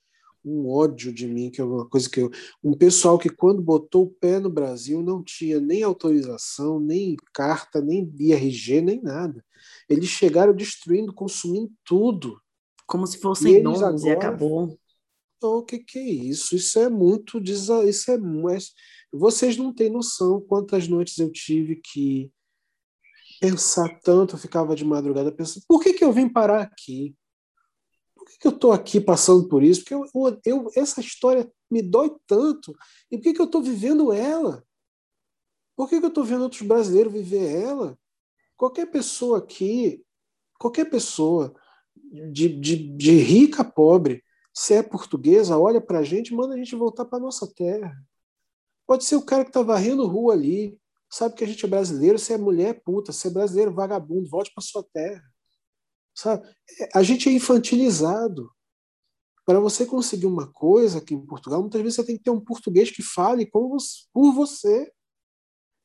um ódio de mim, que é uma coisa que eu. Um pessoal que, quando botou o pé no Brasil, não tinha nem autorização, nem carta, nem IRG, nem nada. Eles chegaram destruindo, consumindo tudo. Como se fossem donos agora... e acabou. O que, que é isso? Isso é muito. Isso é, vocês não têm noção quantas noites eu tive que pensar tanto, eu ficava de madrugada pensando, por que, que eu vim parar aqui? Por que, que eu estou aqui passando por isso? Porque eu, eu, essa história me dói tanto. E por que, que eu estou vivendo ela? Por que, que eu estou vendo outros brasileiros viver ela? Qualquer pessoa aqui, qualquer pessoa, de, de, de rica a pobre, se é portuguesa, olha para a gente manda a gente voltar para nossa terra. Pode ser o cara que está varrendo rua ali, sabe que a gente é brasileiro, se é mulher, puta, se é brasileiro, vagabundo, volte para sua terra. Sabe? A gente é infantilizado. Para você conseguir uma coisa aqui em Portugal, muitas vezes você tem que ter um português que fale você, por você.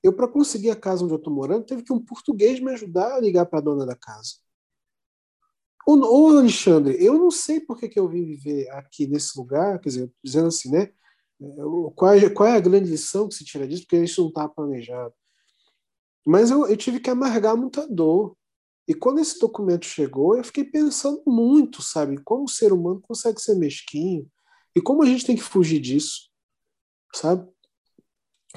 Eu, para conseguir a casa onde eu estou morando, teve que um português me ajudar a ligar para a dona da casa. Ô, ô, Alexandre, eu não sei por que, que eu vim viver aqui nesse lugar, quer dizer, dizendo assim, né? Qual é, qual é a grande lição que se tira disso? Porque isso não está planejado. Mas eu, eu tive que amargar muita dor. E quando esse documento chegou, eu fiquei pensando muito, sabe? Como o ser humano consegue ser mesquinho e como a gente tem que fugir disso, sabe?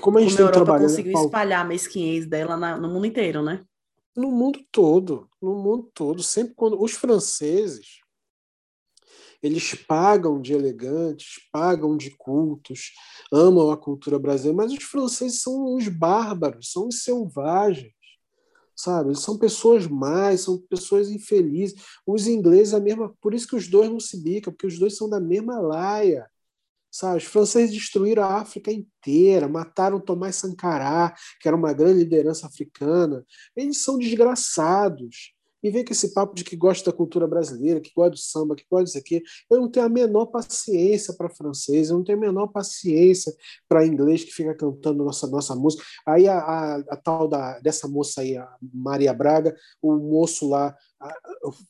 Como a gente como tem a Europa conseguiu espalhar a mesquinhez dela no mundo inteiro, né? No mundo todo, no mundo todo. Sempre quando os franceses, eles pagam de elegantes, pagam de cultos, amam a cultura brasileira, mas os franceses são os bárbaros, são os selvagens, sabe? Eles são pessoas más, são pessoas infelizes. Os ingleses, a mesma. Por isso que os dois não se bicam, porque os dois são da mesma laia. Sabe? Os franceses destruíram a África inteira, mataram Tomás Sankara, que era uma grande liderança africana. Eles são desgraçados. E vem com esse papo de que gosta da cultura brasileira, que gosta do samba, que gosta disso aqui. Eu não tenho a menor paciência para francês, eu não tenho a menor paciência para inglês que fica cantando nossa, nossa música. Aí a, a, a tal da, dessa moça aí, a Maria Braga, o moço lá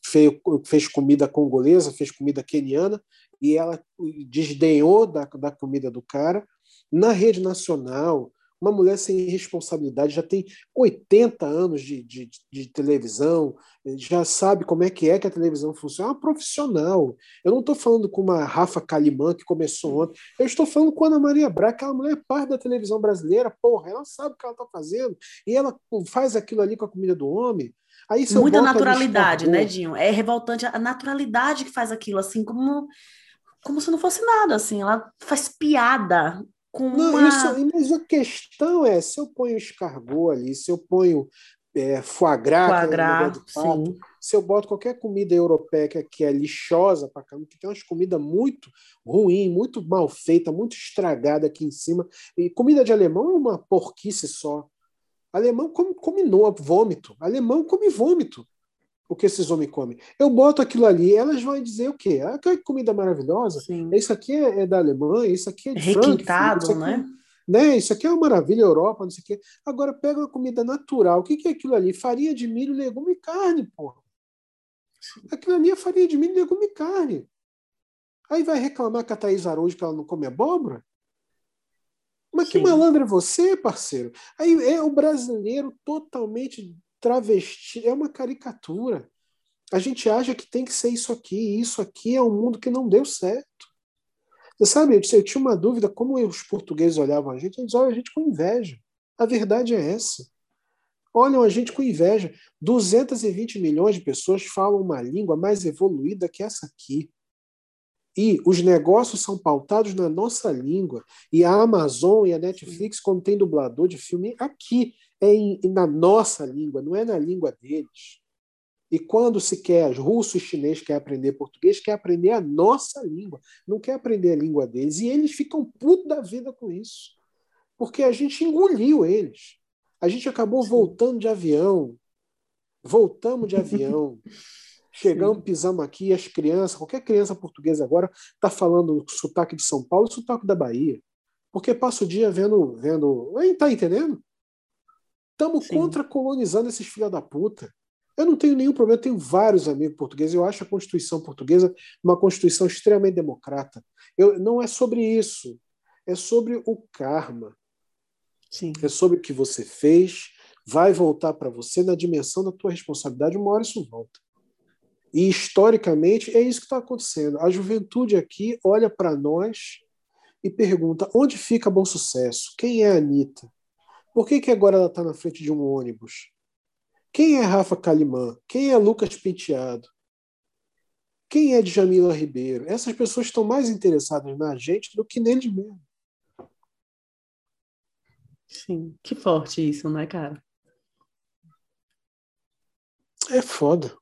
fez, fez comida congolesa, fez comida queniana, e ela desdenhou da, da comida do cara. Na rede nacional, uma mulher sem responsabilidade, já tem 80 anos de, de, de, televisão, já sabe como é que é que a televisão funciona, é uma profissional. Eu não estou falando com uma Rafa Kalimã que começou ontem, eu estou falando com a Ana Maria Braga, aquela mulher é parte da televisão brasileira, porra, ela sabe o que ela está fazendo, e ela faz aquilo ali com a comida do homem. Aí, Muita naturalidade, né, Dinho? É revoltante a naturalidade que faz aquilo, assim, como como se não fosse nada, assim, ela faz piada com não, uma... isso, mas a questão é, se eu ponho escargot ali, se eu ponho é, foie gras, foie gras pato, se eu boto qualquer comida europeia que é lixosa para caramba, que tem umas comidas muito ruim, muito mal feita, muito estragada aqui em cima, e comida de alemão é uma porquice só. Alemão come, come no, vômito. Alemão come vômito o que esses homens comem. Eu boto aquilo ali, elas vão dizer o quê? Ah, que comida maravilhosa. Sim. Isso aqui é, é da Alemanha, isso aqui é de Requintado, Frankfurt, né? né? Isso aqui é uma maravilha, Europa, não sei o quê. Agora pega uma comida natural. O que, que é aquilo ali? Farinha de milho, legume e carne, porra. Aquilo ali é farinha de milho, legume e carne. Aí vai reclamar com a Thaís Araújo que ela não come abóbora? Mas Sim. que malandro é você, parceiro? Aí é o brasileiro totalmente travesti, é uma caricatura. A gente acha que tem que ser isso aqui, e isso aqui é um mundo que não deu certo. Você sabe, eu tinha uma dúvida como os portugueses olhavam a gente, eles olham a gente com inveja. A verdade é essa. Olham a gente com inveja. 220 milhões de pessoas falam uma língua mais evoluída que essa aqui. E os negócios são pautados na nossa língua. E a Amazon e a Netflix, quando tem dublador de filme, aqui é em, na nossa língua, não é na língua deles. E quando se quer, russo e chinês quer aprender português, quer aprender a nossa língua, não quer aprender a língua deles. E eles ficam putos da vida com isso. Porque a gente engoliu eles. A gente acabou voltando de avião. Voltamos de avião. *laughs* Chegamos, Sim. pisamos aqui, as crianças, qualquer criança portuguesa agora está falando sotaque de São Paulo e sotaque da Bahia. Porque passa o dia vendo. vendo está entendendo? Estamos contra colonizando esses filha da puta. Eu não tenho nenhum problema, eu tenho vários amigos portugueses. Eu acho a Constituição portuguesa uma Constituição extremamente democrata. Eu, não é sobre isso. É sobre o karma. Sim. É sobre o que você fez, vai voltar para você na dimensão da tua responsabilidade. Uma hora isso volta. E historicamente é isso que está acontecendo. A juventude aqui olha para nós e pergunta: onde fica bom sucesso? Quem é a Anitta? Por que, que agora ela está na frente de um ônibus? Quem é Rafa Calimã? Quem é Lucas Penteado? Quem é Djamila Ribeiro? Essas pessoas estão mais interessadas na gente do que neles mesmos. Sim, que forte isso, né, cara? É foda.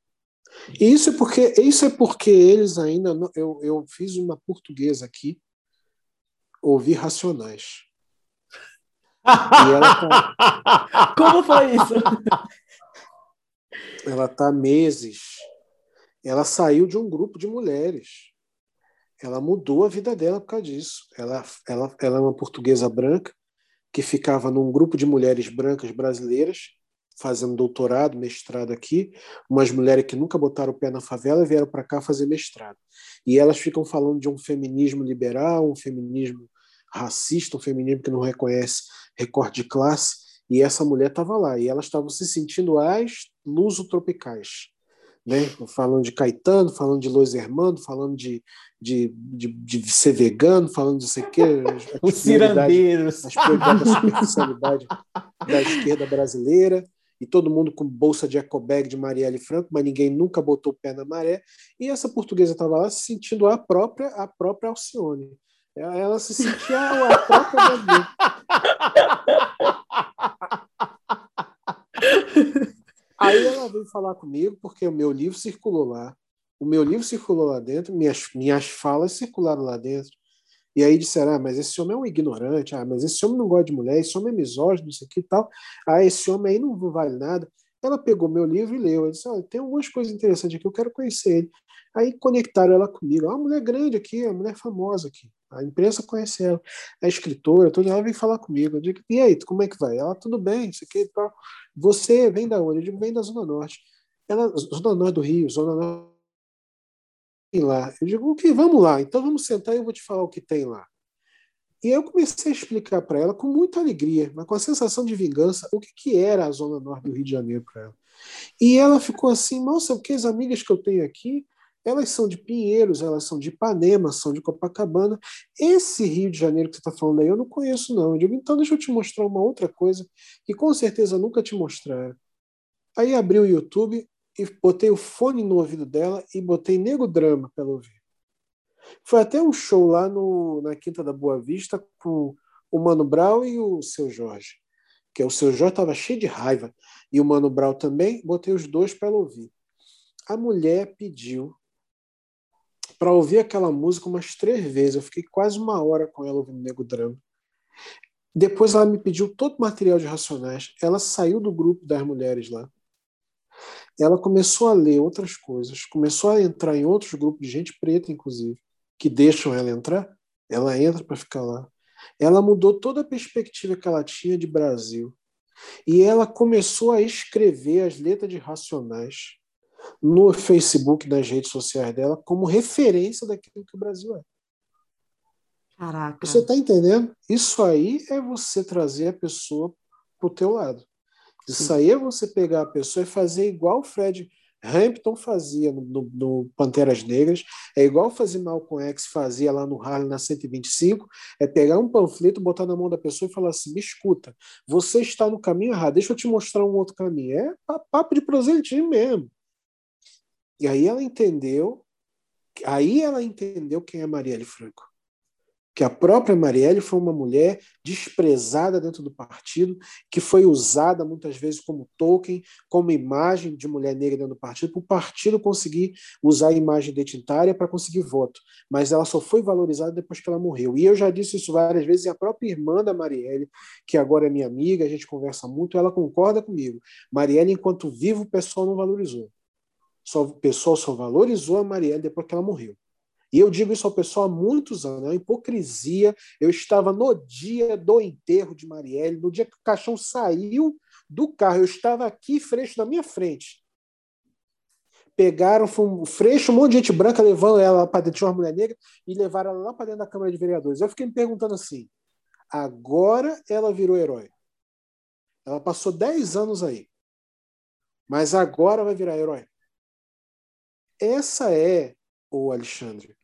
E isso é porque, isso é porque eles ainda. Não, eu, eu fiz uma portuguesa aqui, ouvir Racionais. Tá... *laughs* Como foi isso? Ela está há meses. Ela saiu de um grupo de mulheres. Ela mudou a vida dela por causa disso. Ela, ela, ela é uma portuguesa branca que ficava num grupo de mulheres brancas brasileiras fazendo doutorado, mestrado aqui, umas mulheres que nunca botaram o pé na favela vieram para cá fazer mestrado. E elas ficam falando de um feminismo liberal, um feminismo racista, um feminismo que não reconhece recorte de classe, e essa mulher estava lá, e elas estavam se sentindo as luso-tropicais. Né? Falando de Caetano, falando de Luiz Hermando, falando de, de, de, de, ser vegano, falando de sei o quê. *laughs* Os cirandeiros. As da superficialidade da esquerda brasileira e todo mundo com bolsa de ecobag de Marielle Franco, mas ninguém nunca botou o pé na maré. E essa portuguesa estava lá se sentindo a própria a própria Alcione. Ela se sentia a própria Aí ela veio falar comigo, porque o meu livro circulou lá. O meu livro circulou lá dentro, minhas, minhas falas circularam lá dentro. E aí disseram, ah, mas esse homem é um ignorante, ah, mas esse homem não gosta de mulher, esse homem é misógino, isso aqui e tal. Ah, esse homem aí não vale nada. Ela pegou meu livro e leu. Ela disse, ah, tem algumas coisas interessantes aqui, eu quero conhecer ele. Aí conectaram ela comigo. Ah, uma mulher grande aqui, uma mulher famosa aqui. A imprensa conhece ela. A escritora, toda ela vem falar comigo. Eu digo, e aí, como é que vai? Ela, tudo bem, isso aqui e tal. Você vem da onde? Eu digo, vem da Zona Norte. Ela, Zona Norte do Rio, Zona Norte lá. Eu digo, ok, vamos lá, então vamos sentar e eu vou te falar o que tem lá. E aí eu comecei a explicar para ela com muita alegria, mas com a sensação de vingança, o que, que era a Zona Norte do Rio de Janeiro para ela. E ela ficou assim, nossa, porque as amigas que eu tenho aqui, elas são de Pinheiros, elas são de Ipanema, são de Copacabana. Esse Rio de Janeiro que você está falando aí, eu não conheço, não. Eu digo, então deixa eu te mostrar uma outra coisa que com certeza nunca te mostraram. Aí abri o YouTube, e botei o fone no ouvido dela e botei Nego Drama para ela ouvir. Foi até um show lá no, na Quinta da Boa Vista com o Mano Brown e o Seu Jorge. Que é o Seu Jorge estava cheio de raiva. E o Mano Brown também, botei os dois para ela ouvir. A mulher pediu para ouvir aquela música umas três vezes. Eu fiquei quase uma hora com ela ouvindo Nego Drama. Depois ela me pediu todo o material de Racionais. Ela saiu do grupo das mulheres lá ela começou a ler outras coisas, começou a entrar em outros grupos de gente preta, inclusive, que deixam ela entrar, ela entra para ficar lá. Ela mudou toda a perspectiva que ela tinha de Brasil. E ela começou a escrever as letras de Racionais no Facebook, nas redes sociais dela, como referência daquilo que o Brasil é. Caraca. Você está entendendo? Isso aí é você trazer a pessoa para o teu lado. Isso aí é você pegar a pessoa e fazer igual o Fred Hampton fazia no, no, no, Panteras Negras, é igual fazer Malcolm X fazia lá no Harlem na 125, é pegar um panfleto, botar na mão da pessoa e falar assim, me escuta, você está no caminho errado, deixa eu te mostrar um outro caminho. É papo de proselitismo mesmo. E aí ela entendeu Aí ela entendeu quem é Marielle Franco que a própria Marielle foi uma mulher desprezada dentro do partido, que foi usada muitas vezes como token, como imagem de mulher negra dentro do partido, para o partido conseguir usar a imagem identitária para conseguir voto. Mas ela só foi valorizada depois que ela morreu. E eu já disse isso várias vezes, e a própria irmã da Marielle, que agora é minha amiga, a gente conversa muito, ela concorda comigo. Marielle, enquanto vivo, o pessoal não valorizou. Só, o pessoal só valorizou a Marielle depois que ela morreu. E eu digo isso ao pessoal há muitos anos, é uma hipocrisia. Eu estava no dia do enterro de Marielle, no dia que o caixão saiu do carro, eu estava aqui, Freixo, na minha frente. Pegaram um Freixo, um monte de gente branca levando ela para dentro de uma mulher negra e levaram ela lá para dentro da Câmara de Vereadores. Eu fiquei me perguntando assim: agora ela virou herói. Ela passou 10 anos aí, mas agora vai virar herói. Essa é, o Alexandre,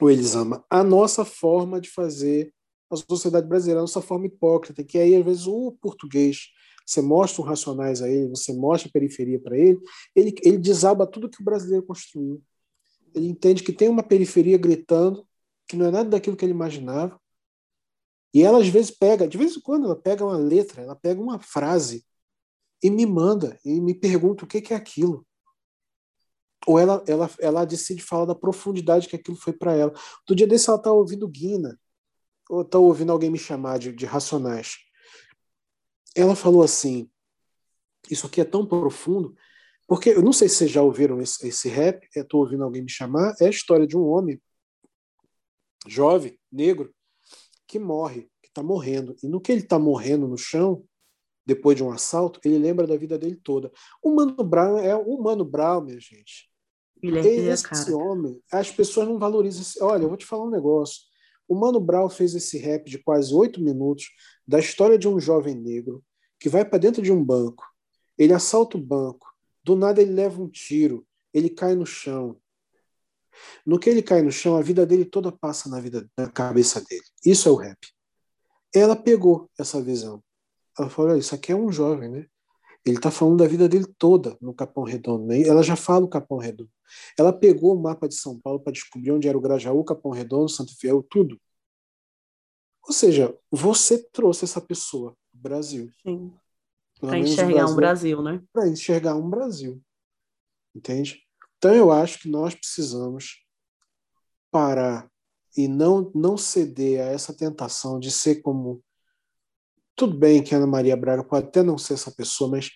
o Elisama, a nossa forma de fazer a sociedade brasileira, a nossa forma hipócrita, que aí, às vezes, o português, você mostra os racionais a ele, você mostra a periferia para ele, ele, ele desaba tudo que o brasileiro construiu. Ele entende que tem uma periferia gritando, que não é nada daquilo que ele imaginava, e ela, às vezes, pega, de vez em quando, ela pega uma letra, ela pega uma frase e me manda, e me pergunta o que, que é aquilo ou ela, ela, ela decide falar da profundidade que aquilo foi para ela. Do dia desse ela está ouvindo Guina, ou está ouvindo alguém me chamar de, de Racionais. Ela falou assim: Isso aqui é tão profundo, porque eu não sei se vocês já ouviram esse, esse rap, estou ouvindo alguém me chamar, é a história de um homem jovem, negro, que morre, que está morrendo. E no que ele está morrendo no chão, depois de um assalto, ele lembra da vida dele toda. O Mano Brown é o Mano Brown, minha gente. É, esse cara. homem, as pessoas não valorizam. Esse... Olha, eu vou te falar um negócio. O Mano Brown fez esse rap de quase oito minutos da história de um jovem negro que vai para dentro de um banco. Ele assalta o banco. Do nada ele leva um tiro. Ele cai no chão. No que ele cai no chão, a vida dele toda passa na vida na cabeça dele. Isso é o rap. Ela pegou essa visão. Ela falou: Isso aqui é um jovem, né? Ele está falando da vida dele toda no Capão Redondo. Né? Ela já fala o Capão Redondo. Ela pegou o mapa de São Paulo para descobrir onde era o Grajaú, Capão Redondo, Santo Fiel, tudo. Ou seja, você trouxe essa pessoa do Brasil. Sim. Para enxergar Brasil, um Brasil, né? Para enxergar um Brasil. Entende? Então eu acho que nós precisamos parar e não, não ceder a essa tentação de ser como tudo bem que a Ana Maria Braga pode até não ser essa pessoa, mas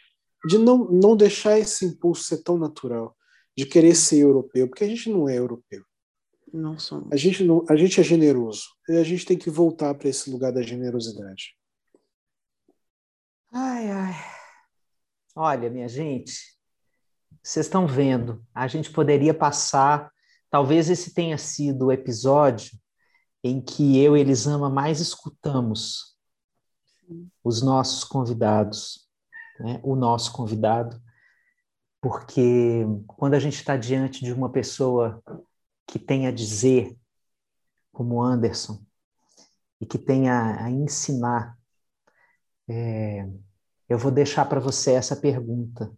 de não, não deixar esse impulso ser tão natural, de querer ser europeu, porque a gente não é europeu. Não somos. A gente, não, a gente é generoso e a gente tem que voltar para esse lugar da generosidade. Ai, ai. Olha, minha gente, vocês estão vendo, a gente poderia passar. Talvez esse tenha sido o episódio em que eu e Elisama mais escutamos os nossos convidados, né? o nosso convidado, porque quando a gente está diante de uma pessoa que tem a dizer, como Anderson, e que tem a, a ensinar, é, eu vou deixar para você essa pergunta.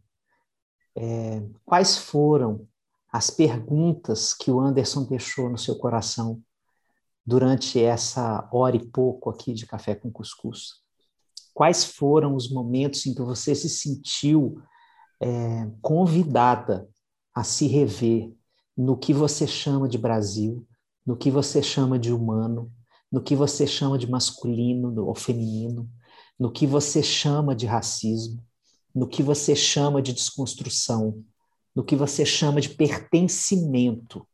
É, quais foram as perguntas que o Anderson deixou no seu coração durante essa hora e pouco aqui de café com cuscuz? Quais foram os momentos em que você se sentiu é, convidada a se rever no que você chama de Brasil, no que você chama de humano, no que você chama de masculino ou feminino, no que você chama de racismo, no que você chama de desconstrução, no que você chama de pertencimento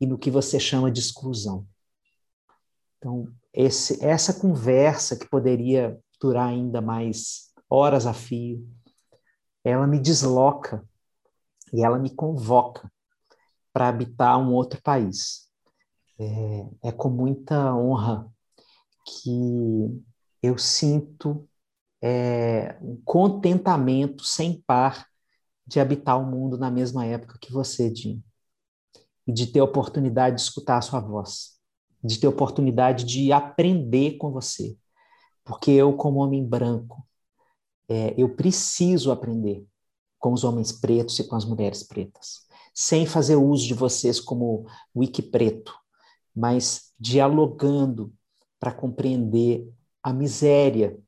e no que você chama de exclusão. Então, esse, essa conversa que poderia durar ainda mais horas a fio, ela me desloca e ela me convoca para habitar um outro país. É, é, com muita honra que eu sinto é, um contentamento sem par de habitar o mundo na mesma época que você, Jim. E de ter oportunidade de escutar a sua voz, de ter oportunidade de aprender com você, porque eu, como homem branco, é, eu preciso aprender com os homens pretos e com as mulheres pretas, sem fazer uso de vocês como wiki preto, mas dialogando para compreender a miséria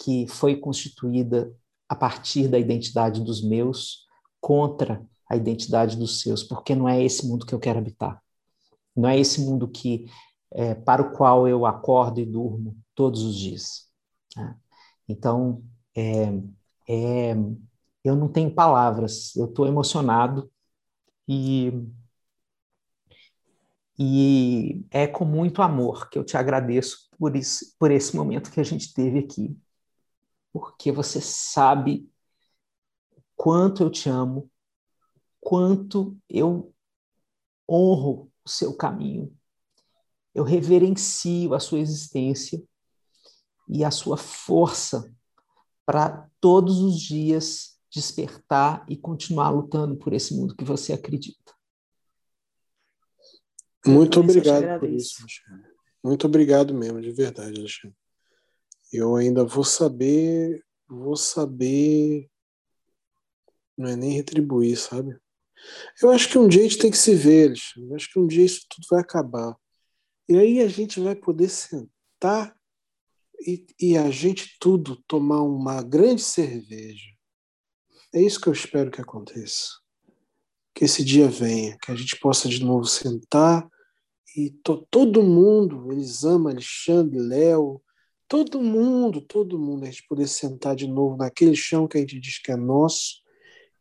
que foi constituída a partir da identidade dos meus contra a identidade dos seus, porque não é esse mundo que eu quero habitar. Não é esse mundo que é, para o qual eu acordo e durmo todos os dias. Né? Então, é, é, eu não tenho palavras, eu estou emocionado e, e é com muito amor que eu te agradeço por, isso, por esse momento que a gente teve aqui, porque você sabe quanto eu te amo, quanto eu honro o seu caminho, eu reverencio a sua existência e a sua força para todos os dias despertar e continuar lutando por esse mundo que você acredita. Muito obrigado por isso, Alexandre. Muito obrigado mesmo, de verdade, Alexandre. Eu ainda vou saber, vou saber, não é nem retribuir, sabe? Eu acho que um dia a gente tem que se ver, Alexandre. Eu acho que um dia isso tudo vai acabar. E aí a gente vai poder sentar e, e a gente tudo tomar uma grande cerveja. É isso que eu espero que aconteça. Que esse dia venha, que a gente possa de novo sentar e to, todo mundo, eles amam Alexandre, Léo, todo mundo, todo mundo, a gente poder sentar de novo naquele chão que a gente diz que é nosso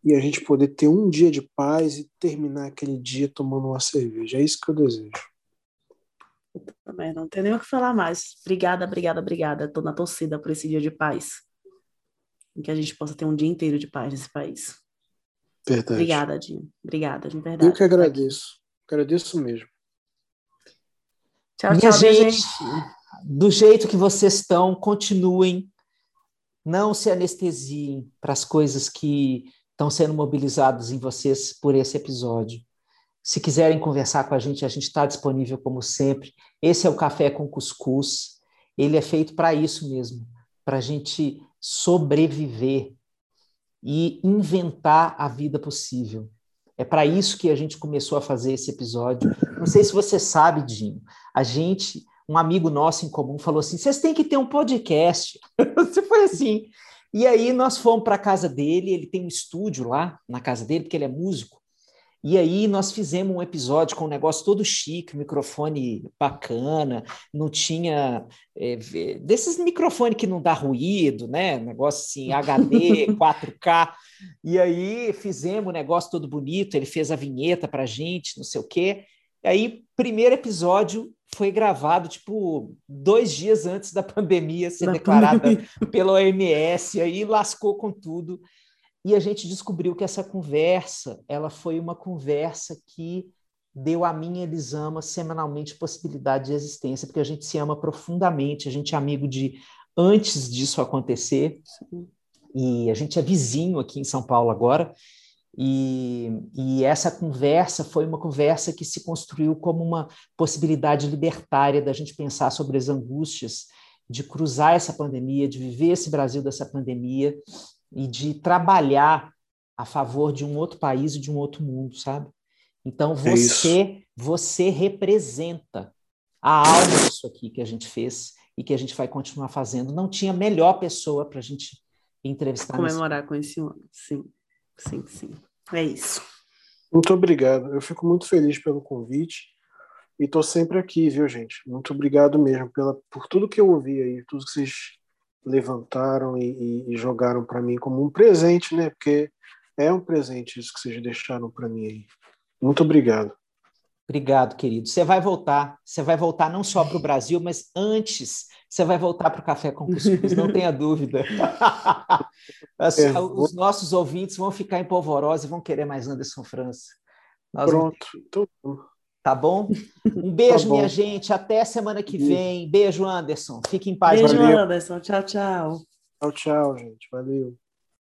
e a gente poder ter um dia de paz e terminar aquele dia tomando uma cerveja. É isso que eu desejo. Também não tem nem o que falar mais. Obrigada, obrigada, obrigada. Estou na torcida por esse dia de paz. Em que a gente possa ter um dia inteiro de paz nesse país. Verdade. Obrigada, Dinho. Obrigada, de verdade. Eu que agradeço. Agradeço mesmo. Tchau, Minha tchau, gente, gente. Do jeito que vocês estão, continuem. Não se anestesiem para as coisas que estão sendo mobilizadas em vocês por esse episódio. Se quiserem conversar com a gente, a gente está disponível como sempre. Esse é o Café com Cuscuz. Ele é feito para isso mesmo, para a gente sobreviver e inventar a vida possível. É para isso que a gente começou a fazer esse episódio. Não sei se você sabe, Dinho, a gente, um amigo nosso em comum, falou assim: vocês têm que ter um podcast. *laughs* Você foi assim. E aí nós fomos para a casa dele, ele tem um estúdio lá na casa dele, porque ele é músico. E aí nós fizemos um episódio com um negócio todo chique, microfone bacana, não tinha é, desses microfones que não dá ruído, né? Negócio assim, *laughs* HD, 4K. E aí fizemos um negócio todo bonito, ele fez a vinheta pra gente, não sei o quê. E aí, primeiro episódio foi gravado, tipo, dois dias antes da *laughs* pandemia ser declarada pandemia. pela OMS, aí lascou com tudo. E a gente descobriu que essa conversa, ela foi uma conversa que deu a mim, Elisama, semanalmente possibilidade de existência, porque a gente se ama profundamente, a gente é amigo de antes disso acontecer, e a gente é vizinho aqui em São Paulo agora, e, e, essa conversa foi uma conversa que se construiu como uma possibilidade libertária da gente pensar sobre as angústias de cruzar essa pandemia, de viver esse Brasil dessa pandemia e de trabalhar a favor de um outro país e de um outro mundo, sabe? Então é você é você representa a alma disso aqui que a gente fez e que a gente vai continuar fazendo. Não tinha melhor pessoa para a gente entrevistar. Comemorar nesse... com esse ano, sim, sim, sim. É isso. Muito obrigado. Eu fico muito feliz pelo convite e estou sempre aqui, viu, gente? Muito obrigado mesmo pela, por tudo que eu ouvi aí, tudo que vocês levantaram e, e jogaram para mim como um presente, né? Porque é um presente isso que vocês deixaram para mim aí. Muito obrigado. Obrigado, querido. Você vai voltar. Você vai voltar não só para o Brasil, mas antes você vai voltar para o Café com Cuscuz, não tenha dúvida. *laughs* É, os nossos ouvintes vão ficar em polvorosa e vão querer mais Anderson França. Nós Pronto. Vamos... Tá bom? Um beijo, tá minha gente. Até semana que vem. Beijo, Anderson. Fique em paz. Beijo, Valeu. Anderson. Tchau, tchau. Tchau, tchau, gente. Valeu.